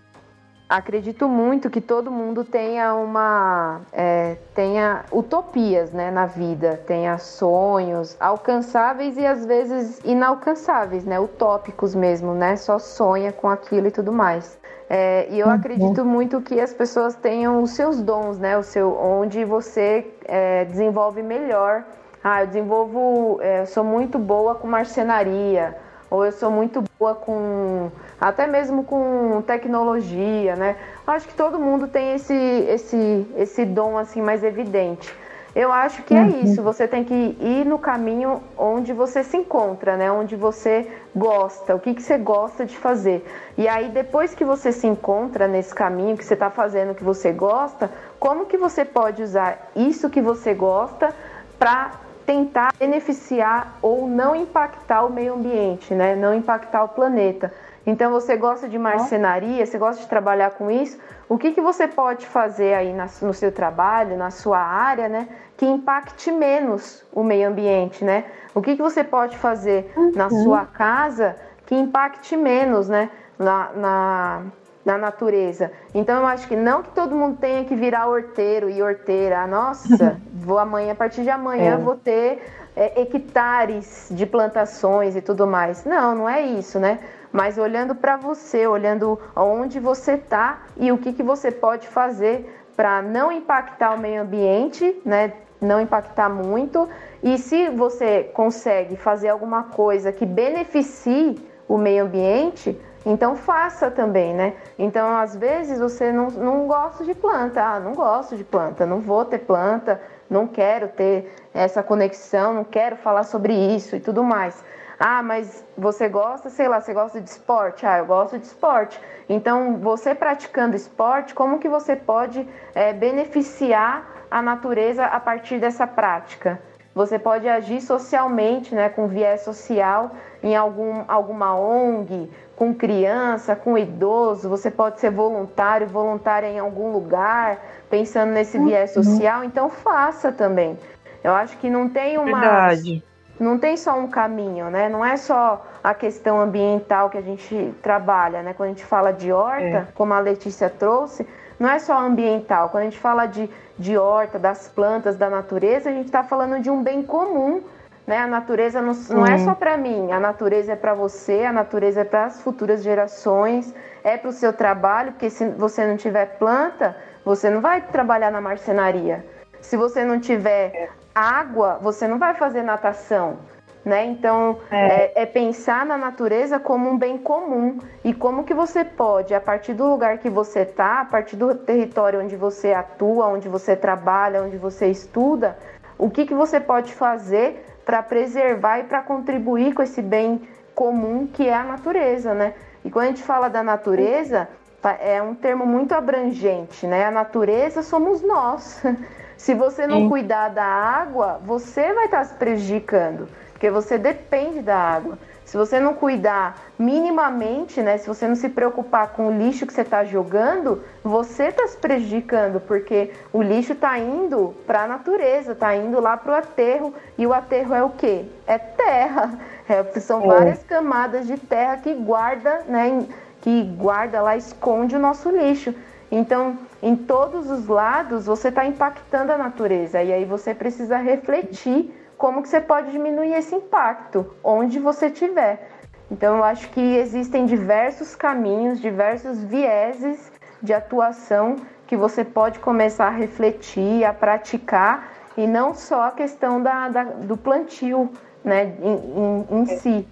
Acredito muito que todo mundo tenha uma é, tenha utopias né, na vida, tenha sonhos alcançáveis e às vezes inalcançáveis, né? Utópicos mesmo, né? Só sonha com aquilo e tudo mais. É, e eu acredito muito que as pessoas tenham os seus dons, né? O seu, onde você é, desenvolve melhor. Ah, eu desenvolvo, é, eu sou muito boa com marcenaria, ou eu sou muito boa com até mesmo com tecnologia, né? Acho que todo mundo tem esse esse esse dom assim mais evidente. Eu acho que é isso, você tem que ir no caminho onde você se encontra, né? Onde você gosta, o que, que você gosta de fazer. E aí, depois que você se encontra nesse caminho, que você está fazendo o que você gosta, como que você pode usar isso que você gosta para tentar beneficiar ou não impactar o meio ambiente, né? Não impactar o planeta. Então você gosta de marcenaria, você gosta de trabalhar com isso. O que, que você pode fazer aí na- no seu trabalho, na sua área, né? Que impacte menos o meio ambiente, né? O que, que você pode fazer na sua casa que impacte menos, né? Na, na, na natureza. Então eu acho que não que todo mundo tenha que virar horteiro e horteira. Nossa, vou amanhã, a partir de amanhã, É. vou ter é, hectares de plantações e tudo mais. Não, não é isso, né? Mas olhando para você, olhando onde você está e o que, que você pode fazer para não impactar o meio ambiente, né? Não impactar muito. E se você consegue fazer alguma coisa que beneficie o meio ambiente, então faça também, né? Então, às vezes você não, não gosta de planta, ah, não gosto de planta, não vou ter planta, não quero ter essa conexão, não quero falar sobre isso e tudo mais. Ah, mas você gosta, sei lá, você gosta de esporte? Ah, eu gosto de esporte. Então, você praticando esporte, como que você pode é, beneficiar a natureza a partir dessa prática? Você pode agir socialmente, né, com viés social, em algum, alguma ONG, com criança, com idoso, você pode ser voluntário, voluntária em algum lugar, pensando nesse viés social, então faça também. Eu acho que não tem uma Verdade. Não tem só um caminho, né? Não é só a questão ambiental que a gente trabalha, né? Quando a gente fala de horta, É. como a Letícia trouxe, não é só ambiental. Quando a gente fala de, de horta, das plantas, da natureza, a gente está falando de um bem comum, né? A natureza não, não é só para mim, a natureza é para você, a natureza é para as futuras gerações, é para o seu trabalho, porque se você não tiver planta, você não vai trabalhar na marcenaria. Se você não tiver água, você não vai fazer natação. Né? Então, é. é pensar na natureza como um bem comum e como que você pode, a partir do lugar que você está, a partir do território onde você atua, onde você trabalha, onde você estuda, o que, que você pode fazer para preservar e para contribuir com esse bem comum que é a natureza, né? E quando a gente fala da natureza, tá- é um termo muito abrangente, né? A natureza somos nós. Se você não Sim. cuidar da água, você vai estar se prejudicando, porque você depende da água. Se você não cuidar minimamente, né? Se você não se preocupar com o lixo que você está jogando, você está se prejudicando, porque o lixo está indo para a natureza, está indo lá para o aterro, e o aterro é o quê? É terra. É, são É. várias camadas de terra que guarda, né? Que guarda lá, esconde o nosso lixo. Então, em todos os lados, você está impactando a natureza. E aí você precisa refletir como que você pode diminuir esse impacto, onde você estiver. Então, eu acho que existem diversos caminhos, diversos vieses de atuação que você pode começar a refletir, a praticar, e não só a questão da, da- do plantio né, em, em- em si.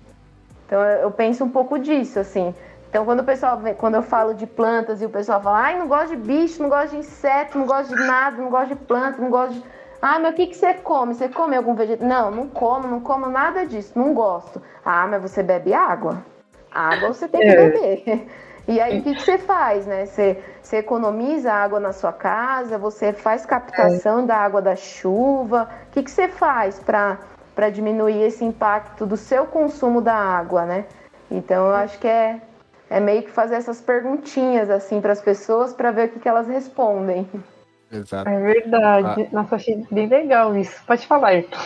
Então eu eu penso um pouco disso, assim. Então quando o pessoal vê- quando eu falo de plantas e o pessoal fala, ai, não gosto de bicho, não gosto de inseto, não gosto de nada, não gosto de planta, não gosto de. Ah, mas o que, que você come? Você come algum vegetal? Não, não como, não como nada disso, não gosto. Ah, mas você bebe água? Água você tem que É. beber. E aí o que, que você faz, né? Você, você economiza água na sua casa, você faz captação da água da chuva. O que, que você faz para para diminuir esse impacto do seu consumo da água, né? Então eu acho que é, é meio que fazer essas perguntinhas assim para as pessoas para ver o que, que elas respondem. Exato. É verdade. Nossa, achei bem legal isso. Pode falar, Ayrton.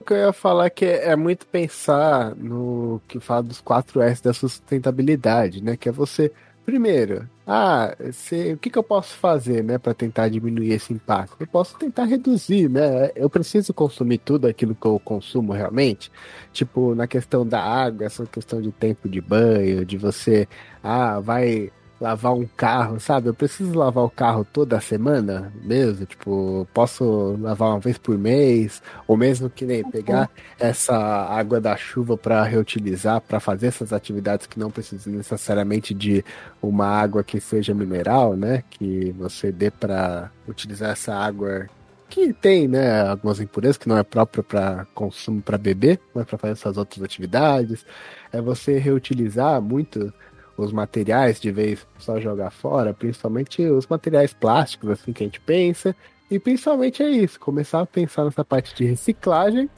O que eu ia falar que é, é muito pensar no que fala dos 4 S da sustentabilidade, né? Que é você, primeiro, ah, se- o que, que eu posso fazer, né, para tentar diminuir esse impacto? Eu posso tentar reduzir, né? Eu preciso consumir tudo aquilo que eu consumo realmente. Tipo, na questão da água, essa questão de tempo de banho, de você, ah, vai lavar um carro, sabe? Eu preciso lavar o carro toda semana mesmo, tipo, posso lavar uma vez por mês, ou mesmo que nem pegar essa água da chuva para reutilizar, para fazer essas atividades que não precisam necessariamente de uma água que seja mineral, né? Que você dê para utilizar essa água que tem, né, algumas impurezas que não é própria para consumo para beber, mas para fazer essas outras atividades. É você reutilizar muito os materiais de vez só jogar fora, principalmente os materiais plásticos assim que a gente pensa, e principalmente é isso, começar a pensar nessa parte de reciclagem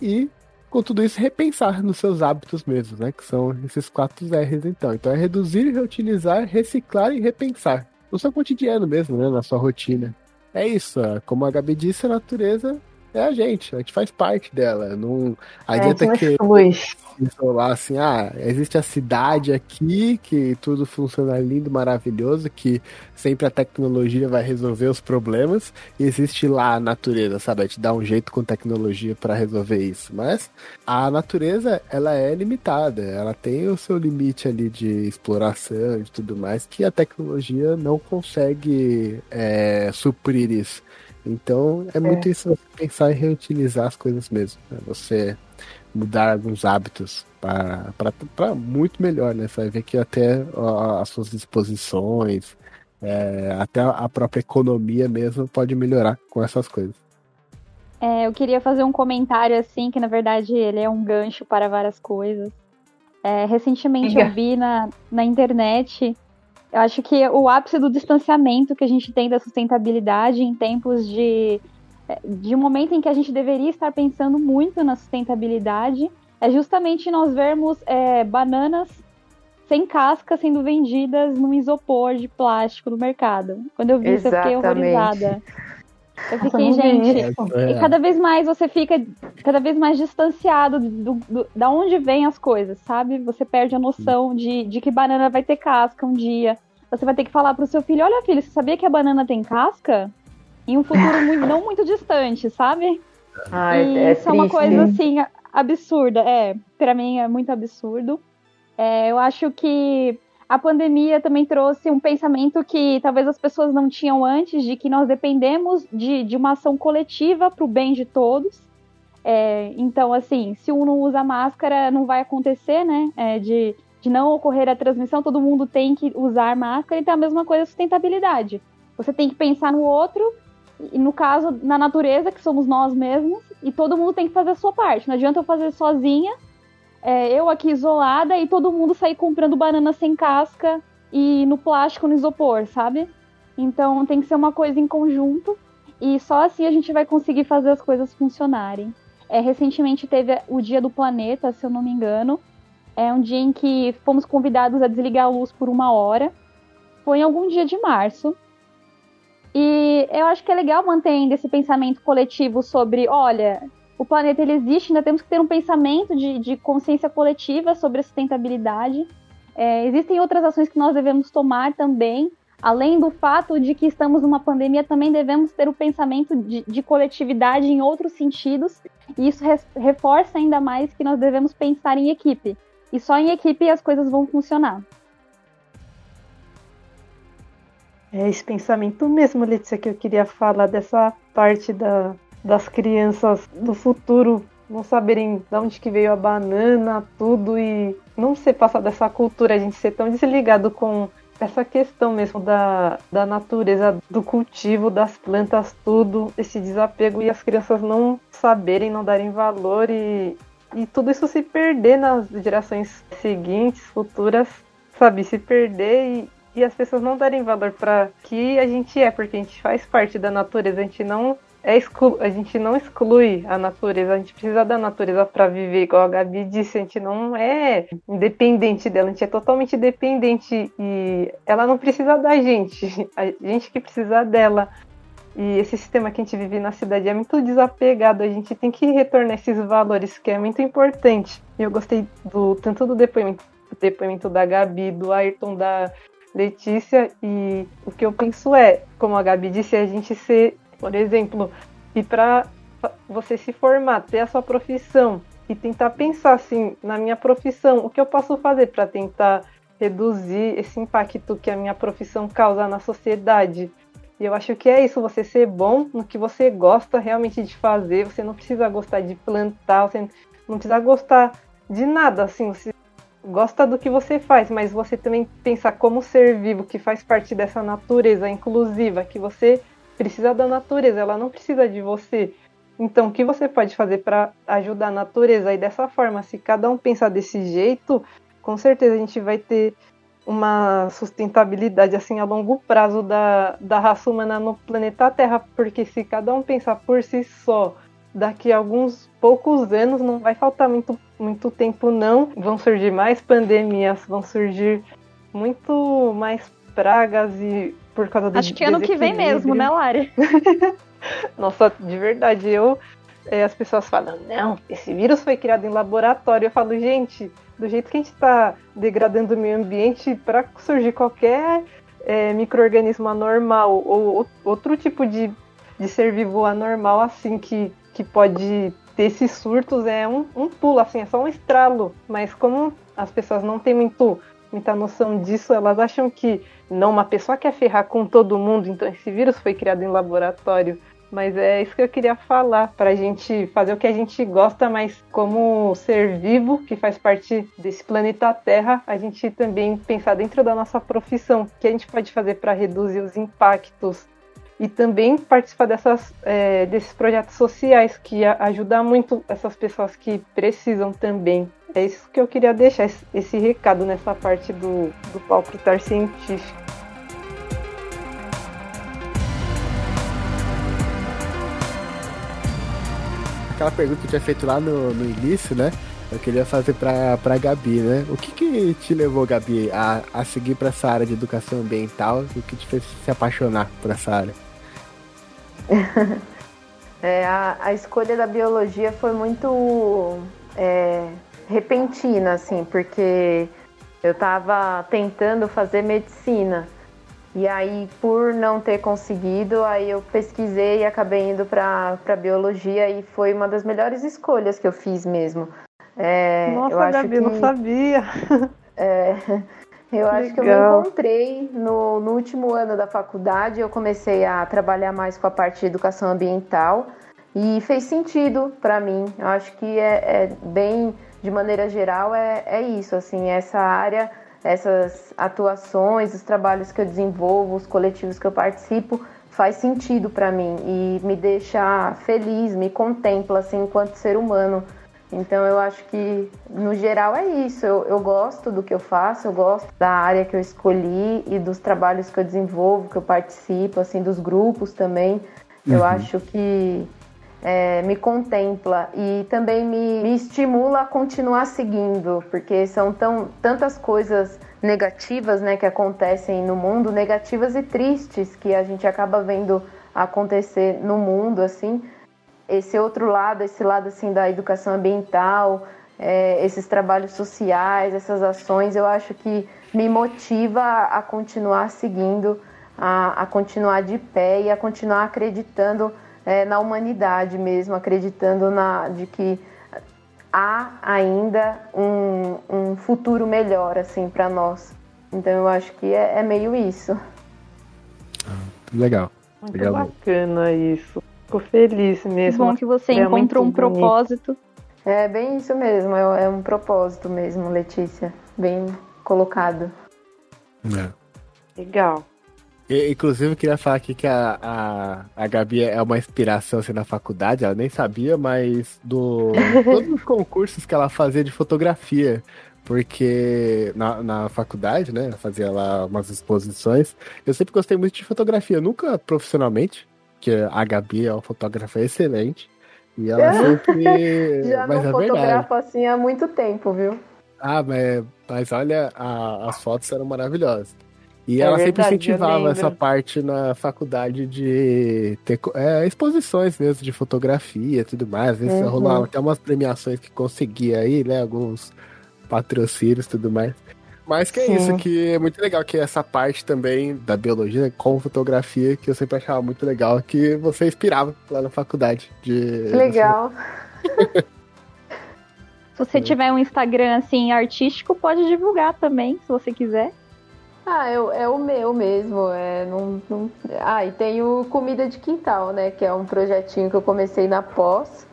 e com tudo isso repensar nos seus hábitos mesmo, né, que são esses quatro R's então. Então é reduzir, reutilizar, reciclar e repensar. No seu cotidiano mesmo, né, na sua rotina. É isso, ó, como a Gabi disse, a natureza é a gente, a gente faz parte dela. Não É, adianta não que exclui. Isolar assim, ah, existe a cidade aqui, que tudo funciona lindo, maravilhoso, que sempre a tecnologia vai resolver os problemas, e existe lá a natureza, sabe? A gente dá um jeito com tecnologia para resolver isso. Mas a natureza, ela é limitada, ela tem o seu limite ali de exploração e tudo mais, que a tecnologia não consegue é, suprir isso. Então é muito isso você pensar em reutilizar as coisas mesmo. né? Você mudar alguns hábitos para muito melhor, né? Você vai ver que até ó, as suas disposições, é, até a própria economia mesmo pode melhorar com essas coisas. É, eu queria fazer um comentário assim, que na verdade ele é um gancho para várias coisas. É, recentemente eu vi na, na internet, eu acho que o ápice do distanciamento que a gente tem da sustentabilidade em tempos de, de um momento em que a gente deveria estar pensando muito na sustentabilidade, é justamente nós vermos é, bananas sem casca sendo vendidas num isopor de plástico no mercado. Quando eu vi isso, eu fiquei horrorizada. Eu fiquei, gente, e cada vez mais você fica cada vez mais distanciado do, do- da onde vem as coisas, sabe? Você perde a noção de, de que banana vai ter casca um dia. Você vai ter que falar pro seu filho, olha filho, você sabia que a banana tem casca? Em um futuro muito- não muito distante, sabe? Ai, e é isso é uma triste. coisa assim a- absurda. É, pra mim é muito absurdo. É, eu acho que a pandemia também trouxe um pensamento que talvez as pessoas não tinham antes, de que nós dependemos de, de uma ação coletiva para o bem de todos. É, então, assim, se um não usa máscara, não vai acontecer, né? É, de, de não ocorrer a transmissão, todo mundo tem que usar máscara, então é a mesma coisa a sustentabilidade. Você tem que pensar no outro, e no caso, na natureza, que somos nós mesmos, e todo mundo tem que fazer a sua parte. Não adianta eu fazer sozinha, é, eu aqui isolada, e todo mundo sair comprando banana sem casca e no plástico, no isopor, sabe? Então tem que ser uma coisa em conjunto, e só assim a gente vai conseguir fazer as coisas funcionarem. É, recentemente teve o Dia do Planeta, se eu não me engano. É um dia em que fomos convidados a desligar a luz por uma hora. Foi em algum dia de março. E eu acho que é legal manter ainda esse pensamento coletivo sobre, olha, o planeta ele existe, ainda temos que ter um pensamento de, de consciência coletiva sobre a sustentabilidade. É, existem outras ações que nós devemos tomar também, além do fato de que estamos numa pandemia, também devemos ter o pensamento de, de coletividade em outros sentidos, e isso res- reforça ainda mais que nós devemos pensar em equipe. E só em equipe as coisas vão funcionar. É esse pensamento mesmo, Letícia, que eu queria falar dessa parte da, das crianças do futuro não saberem de onde que veio a banana, tudo, e não ser passar dessa cultura, a gente ser tão desligado com essa questão mesmo da, da natureza, do cultivo, das plantas, tudo, esse desapego e as crianças não saberem, não darem valor e, e tudo isso se perder nas gerações seguintes, futuras, sabe, se perder e, e as pessoas não darem valor para que a gente é, porque a gente faz parte da natureza, a gente não é exclu a gente não exclui a natureza, a gente precisa da natureza para viver, igual a Gabi disse, a gente não é independente dela, a gente é totalmente dependente e ela não precisa da gente, a gente que precisa dela. E esse sistema que a gente vive na cidade é muito desapegado, a gente tem que retornar esses valores, que é muito importante. E eu gostei do tanto do depoimento, do depoimento da Gabi, do Ayrton, da Letícia, e o que eu penso é, como a Gabi disse, a gente ser, por exemplo, ir para você se formar, ter a sua profissão e tentar pensar assim, na minha profissão, o que eu posso fazer para tentar reduzir esse impacto que a minha profissão causa na sociedade. E eu acho que é isso, você ser bom no que você gosta realmente de fazer, você não precisa gostar de plantar, você não precisa gostar de nada, assim, você gosta do que você faz, mas você também pensar como ser vivo, que faz parte dessa natureza inclusiva, que você precisa da natureza, ela não precisa de você. Então, o que você pode fazer para ajudar a natureza? E dessa forma, se cada um pensar desse jeito, com certeza a gente vai ter uma sustentabilidade assim a longo prazo da, da raça humana no planeta Terra, porque se cada um pensar por si só, daqui a alguns poucos anos não vai faltar muito, muito tempo não, vão surgir mais pandemias, vão surgir muito mais pragas e por causa do Acho que ano que vem mesmo, né, Lari? Nossa, de verdade, eu é, as pessoas falam, não, esse vírus foi criado em laboratório. Eu falo, gente, do jeito que a gente está degradando o meio ambiente para surgir qualquer é, microorganismo anormal ou, ou outro tipo de, de ser vivo anormal assim que, que pode ter esses surtos é um, um pulo, assim, é só um estralo. Mas como as pessoas não têm muito, muita noção disso, elas acham que não, uma pessoa quer ferrar com todo mundo, então esse vírus foi criado em laboratório. Mas é isso que eu queria falar, para a gente fazer o que a gente gosta, mas como ser vivo, que faz parte desse planeta Terra, a gente também pensar dentro da nossa profissão, o que a gente pode fazer para reduzir os impactos e também participar dessas, é, desses projetos sociais que ajudam muito essas pessoas que precisam também. É isso que eu queria deixar, esse recado nessa parte do, do palpitar científico. Aquela pergunta que eu tinha feito lá no, no início, né? Eu queria fazer pra, pra Gabi, né? O que, que te levou, Gabi, a, a seguir para essa área de educação ambiental? O que te fez se apaixonar por essa área? É, a, a, escolha da biologia foi muito é, repentina, assim, porque eu estava tentando fazer medicina. E aí, por não ter conseguido, aí eu pesquisei e acabei indo para biologia e foi uma das melhores escolhas que eu fiz mesmo. É, Nossa, eu acho Gabi, que, não sabia. É, eu acho que eu me encontrei no, no último ano da faculdade, eu comecei a trabalhar mais com a parte de educação ambiental e fez sentido para mim. Eu acho que é, é, bem, de maneira geral, é, é isso, assim, essa área, essas atuações, os trabalhos que eu desenvolvo, os coletivos que eu participo, faz sentido para mim e me deixa feliz, me contempla assim enquanto ser humano então eu acho que no geral é isso. Eu, eu gosto do que eu faço, eu gosto da área que eu escolhi e dos trabalhos que eu desenvolvo, que eu participo, assim, dos grupos também. Eu uhum. acho que é, me contempla e também me, me, estimula a continuar seguindo, porque são tão, tantas coisas negativas né, que acontecem no mundo, negativas e tristes que a gente acaba vendo acontecer no mundo, assim esse outro lado, esse lado assim da educação ambiental, é, esses trabalhos sociais, essas ações, eu acho que me motiva a continuar seguindo, a, a continuar de pé e a continuar acreditando é, na humanidade mesmo, acreditando na, de que há ainda um, um futuro melhor assim para nós. Então eu acho que é, é meio isso. Legal. Muito Legal. bacana isso. Fico feliz mesmo. Que bom que você é encontrou um bonito. propósito. É bem isso mesmo, é, é um propósito mesmo, Letícia. Bem colocado. É. Legal. E, inclusive, eu queria falar aqui que a, a, a Gabi é uma inspiração assim, na faculdade, ela nem sabia, mas do todos os concursos que ela fazia de fotografia. Porque na, na faculdade, né, fazia lá umas exposições. Eu sempre gostei muito de fotografia, nunca profissionalmente, que a Gabi é uma fotógrafa excelente. E ela sempre. Já mas não é fotografa assim há muito tempo, viu? Ah, mas, mas olha, a, as fotos eram maravilhosas. E é ela verdade, sempre incentivava essa parte na faculdade de ter é, exposições mesmo de fotografia e tudo mais. Às vezes uhum. rolava até umas premiações que conseguia aí, né? Alguns patrocínios e tudo mais. Mas que é Sim. isso, que é muito legal, que é essa parte também da biologia né, com fotografia, que eu sempre achava muito legal, que você inspirava lá na faculdade. De... Legal. se você tiver um Instagram assim artístico, pode divulgar também, se você quiser. Ah, é, é o meu mesmo. É, não, não... Ah, e tem o Comida de Quintal, né? Que é um projetinho que eu comecei na pós.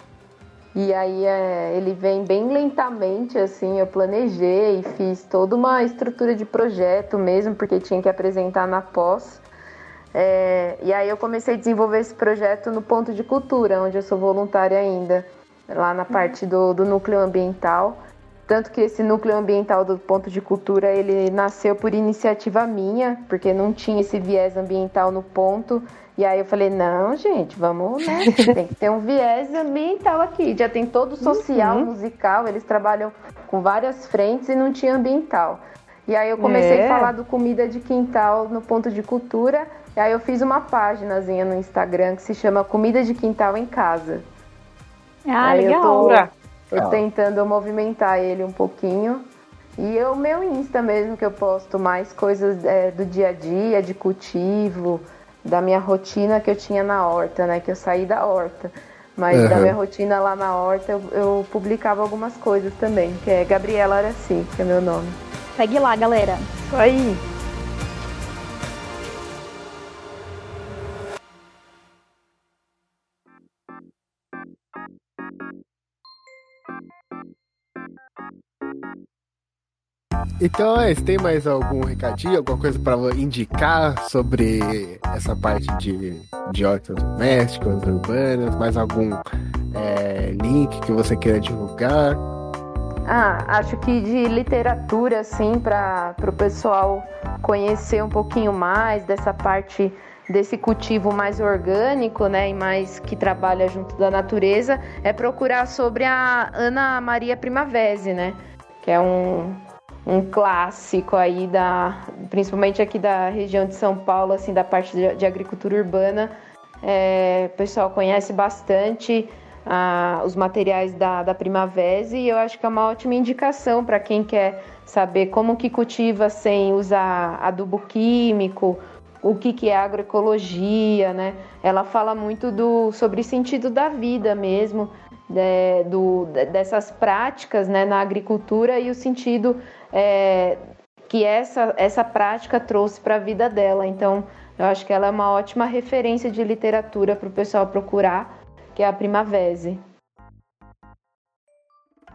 E aí é, ele vem bem lentamente, assim, eu planejei e fiz toda uma estrutura de projeto mesmo, porque tinha que apresentar na pós. É, e aí eu comecei a desenvolver esse projeto no ponto de cultura, onde eu sou voluntária ainda, lá na parte do, do núcleo ambiental. Tanto que esse núcleo ambiental do ponto de cultura, ele nasceu por iniciativa minha, porque não tinha esse viés ambiental no ponto. E aí eu falei, não, gente, vamos, né? Tem que ter um viés ambiental aqui. Já tem todo social, uhum. musical, eles trabalham com várias frentes e não tinha ambiental. E aí eu comecei é. a falar do comida de quintal no ponto de cultura. E aí eu fiz uma páginazinha no Instagram que se chama Comida de Quintal em Casa. Ah, Aí legal. Eu tô, tô Ah. tentando movimentar ele um pouquinho. E o meu Insta mesmo, que eu posto mais coisas é, do dia a dia, de cultivo, da minha rotina que eu tinha na horta, né? Que eu saí da horta. Mas da Aham. minha rotina lá na horta eu, eu publicava algumas coisas também, que é Gabriela Araci, que é meu nome. Segue lá, galera. Isso aí. Então, é, tem mais algum recadinho, alguma coisa para indicar sobre essa parte de, de hortas domésticas, urbanas? Mais algum é, link que você queira divulgar? Ah, acho que de literatura, assim, para o pessoal conhecer um pouquinho mais dessa parte desse cultivo mais orgânico, né, e mais que trabalha junto da natureza, é procurar sobre a Ana Maria Primavesi, né, que é um, um clássico aí da, principalmente aqui da região de São Paulo, assim, da parte de, de agricultura urbana, é, o pessoal conhece bastante ah, os materiais da, da Primavesi e eu acho que é uma ótima indicação para quem quer saber como que cultiva sem usar adubo químico, o que, que é agroecologia, né? Ela fala muito do, sobre sentido da vida mesmo, né, do, dessas práticas né, na agricultura e o sentido é, que essa, essa prática trouxe para a vida dela. Então, eu acho que ela é uma ótima referência de literatura para o pessoal procurar, que é a Primavesi.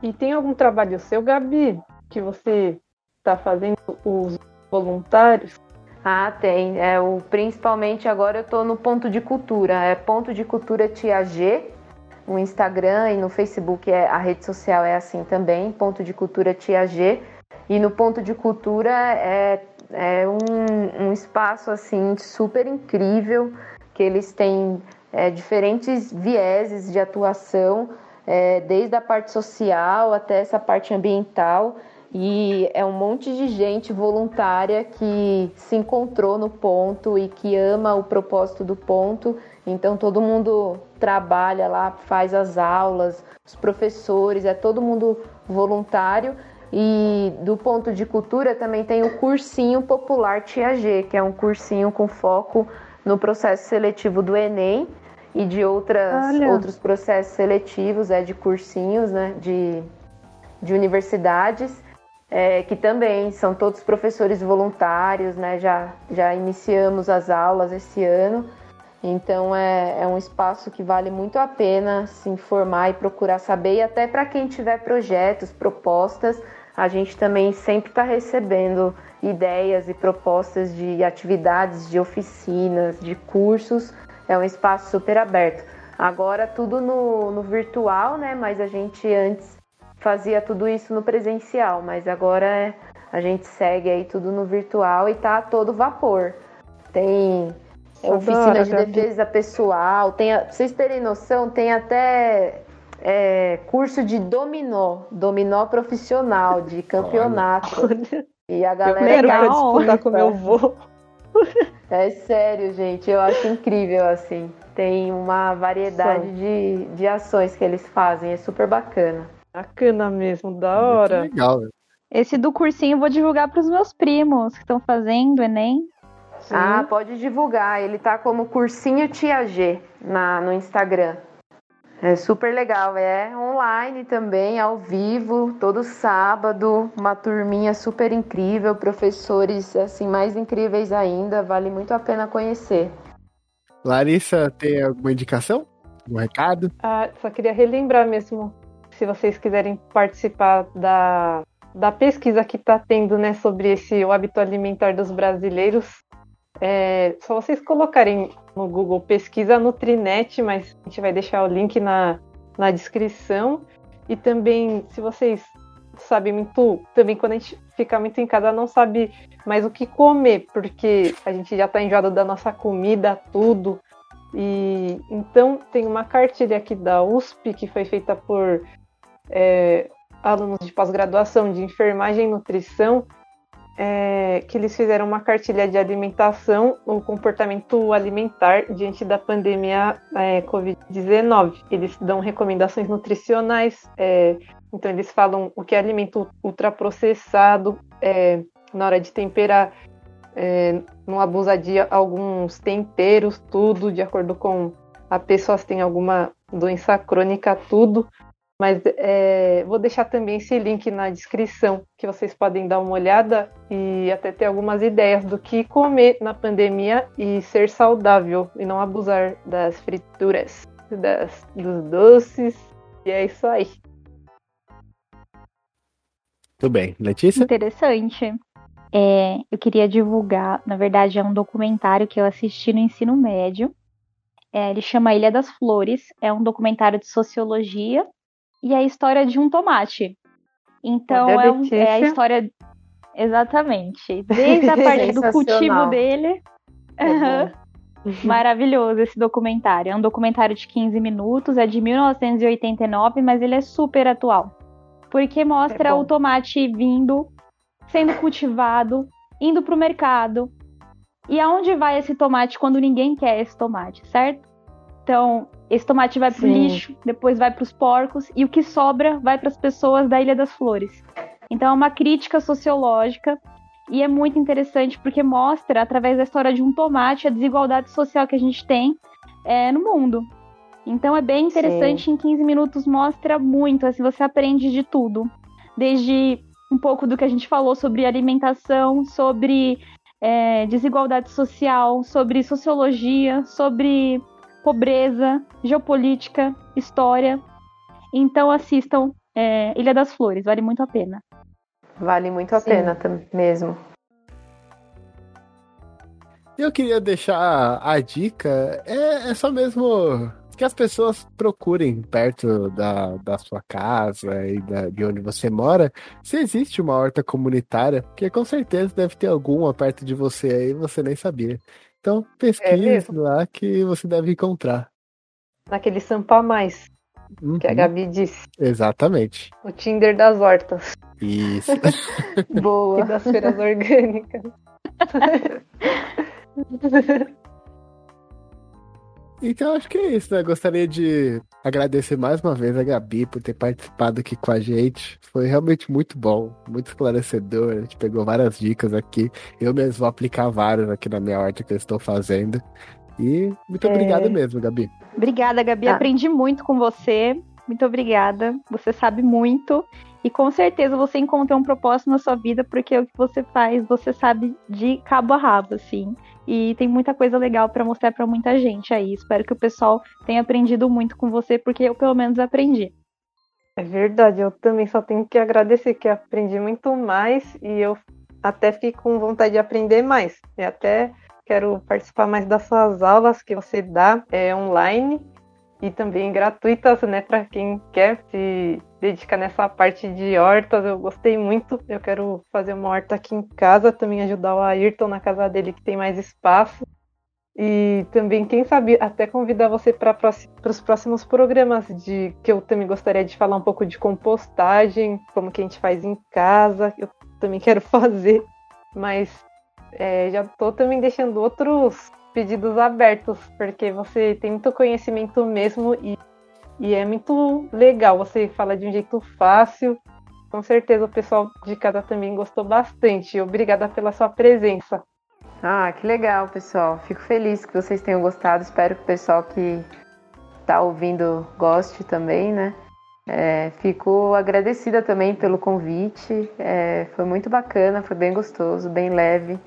E tem algum trabalho seu, Gabi, que você está fazendo os voluntários? Ah, tem. É, o, principalmente agora eu estou no Ponto de Cultura. É Ponto de Cultura Tia G. No Instagram e no Facebook é, a rede social é assim também, Ponto de Cultura Tia G. E no Ponto de Cultura é, é um, um espaço assim super incrível, que eles têm é, diferentes vieses de atuação, é, desde a parte social até essa parte ambiental. E é um monte de gente voluntária que se encontrou no ponto e que ama o propósito do ponto. Então todo mundo trabalha lá, faz as aulas, os professores, é todo mundo voluntário. E do ponto de cultura também tem o cursinho popular Tia G, que é um cursinho com foco no processo seletivo do Enem e de outras, Olha. outros processos seletivos, é de cursinhos, né, de, de universidades é, que também são todos professores voluntários, né? Já, já iniciamos as aulas esse ano, então é, é um espaço que vale muito a pena se informar e procurar saber, e até para quem tiver projetos, propostas, a gente também sempre está recebendo ideias e propostas de atividades, de oficinas, de cursos, é um espaço super aberto. Agora tudo no, no virtual, né? Mas a gente antes fazia tudo isso no presencial, mas agora é, a gente segue aí tudo no virtual e tá a todo vapor. Tem é, oficina Adoro, de defesa pessoal, tem, a- pra vocês terem noção, tem até é, curso de dominó, dominó profissional, de campeonato. E a Eu galera quero legal. disputar com meu vô. é sério, gente, eu acho incrível assim. Tem uma variedade de, de ações que eles fazem, é super bacana. Bacana mesmo, da hora. Muito legal. né? Esse do cursinho eu vou divulgar pros meus primos que estão fazendo Enem. Sim. Ah, pode divulgar. Ele tá como Cursinho Tia G na, no Instagram. É super legal. É online também, ao vivo, todo sábado. Uma turminha super incrível, professores assim mais incríveis ainda. Vale muito a pena conhecer. Larissa, tem alguma indicação? Um recado? Ah, só queria relembrar mesmo, se vocês quiserem participar da, da pesquisa que está tendo né, sobre esse o hábito alimentar dos brasileiros, é só vocês colocarem no Google pesquisa Nutrinet, mas a gente vai deixar o link na, na descrição. E também, se vocês sabem muito, também quando a gente fica muito em casa, não sabe mais o que comer, porque a gente já está enjoado da nossa comida, tudo. E então tem uma cartilha aqui da USP que foi feita por é, alunos de pós-graduação de enfermagem e nutrição é, que eles fizeram uma cartilha de alimentação, o comportamento alimentar diante da pandemia é, Covid-19. Eles dão recomendações nutricionais, é, então eles falam o que é alimento ultraprocessado, é, na hora de temperar, é, não abusar de alguns temperos, tudo de acordo com a pessoa se tem alguma doença crônica, tudo. Mas é, vou deixar também esse link na descrição, que vocês podem dar uma olhada e até ter algumas ideias do que comer na pandemia e ser saudável e não abusar das frituras, das, dos doces. E é isso aí. Tudo bem. Letícia? Interessante. É, eu queria divulgar, na verdade, é um documentário que eu assisti no ensino médio. É, ele chama Ilha das Flores. É um documentário de sociologia e é a história de um tomate. Então é, um, é, a história. Exatamente. Desde a parte do cultivo dele. É Maravilhoso esse documentário. É um documentário de 15 minutos, é de 1989, mas ele é super atual. Porque mostra é o tomate vindo, sendo cultivado, indo para o mercado. E aonde vai esse tomate quando ninguém quer esse tomate, certo? Então, esse tomate vai pro Sim. lixo, depois vai para os porcos e o que sobra vai para as pessoas da Ilha das Flores. Então é uma crítica sociológica e é muito interessante porque mostra, através da história de um tomate, a desigualdade social que a gente tem é, no mundo. Então é bem interessante, Sim. em 15 minutos mostra muito, assim, você aprende de tudo. Desde um pouco do que a gente falou sobre alimentação, sobre é, desigualdade social, sobre sociologia, sobre pobreza, geopolítica, história. Então assistam é, Ilha das Flores, vale muito a pena. Vale muito a Sim. pena mesmo. Eu queria deixar a dica, é, é só mesmo que as pessoas procurem perto da, da sua casa e da, de onde você mora se existe uma horta comunitária, porque com certeza deve ter alguma perto de você aí você nem sabia. Então pesquise é lá que você deve encontrar. Naquele Sampa Mais, uhum. que a uhum. Gabi disse. Exatamente. O Tinder das hortas. Isso. Boa. E das feiras orgânicas. Então acho que é isso, né? Gostaria de agradecer mais uma vez a Gabi por ter participado aqui com a gente. Foi realmente muito bom, muito esclarecedor. A gente pegou várias dicas aqui. Eu mesmo vou aplicar várias aqui na minha horta que eu estou fazendo. E muito é... obrigado mesmo, Gabi. Obrigada, Gabi. Tá. Aprendi muito com você. Muito obrigada. Você sabe muito. E com certeza você encontra um propósito na sua vida, porque o que você faz, você sabe de cabo a rabo, assim. E tem muita coisa legal para mostrar para muita gente aí. Espero que o pessoal tenha aprendido muito com você, porque eu pelo menos aprendi. É verdade, eu também só tenho que agradecer que aprendi muito mais e eu até fico com vontade de aprender mais. E até quero participar mais das suas aulas que você dá é, online e também gratuitas, né, para quem quer se dedicar nessa parte de hortas. Eu gostei muito. Eu quero fazer uma horta aqui em casa, também ajudar o Ayrton na casa dele que tem mais espaço. E também, quem sabe, até convidar você para os próximos programas de que eu também gostaria de falar um pouco de compostagem, como que a gente faz em casa. Eu também quero fazer, mas é, já estou também deixando outros pedidos abertos, porque você tem muito conhecimento mesmo e, e é muito legal. Você fala de um jeito fácil. Com certeza o pessoal de casa também gostou bastante. Obrigada pela sua presença. Ah, que legal, pessoal. Fico feliz que vocês tenham gostado. Espero que o pessoal que está ouvindo goste também, né? É, fico agradecida também pelo convite. É, foi muito bacana, foi bem gostoso, bem leve.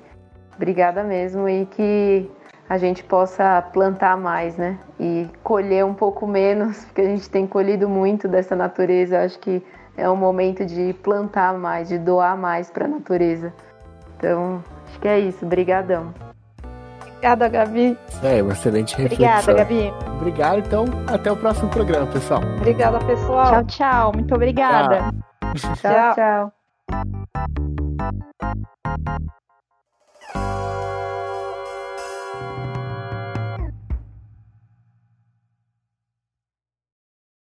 Obrigada mesmo e que a gente possa plantar mais, né? E colher um pouco menos, porque a gente tem colhido muito dessa natureza. Acho que é um momento de plantar mais, de doar mais para a natureza. Então, acho que é isso. Obrigadão. Obrigada, Gabi. É, uma excelente reflexão. Obrigada, Gabi. Obrigado, então. Até o próximo programa, pessoal. Obrigada, pessoal. Tchau, tchau. Muito obrigada. tchau. tchau. tchau.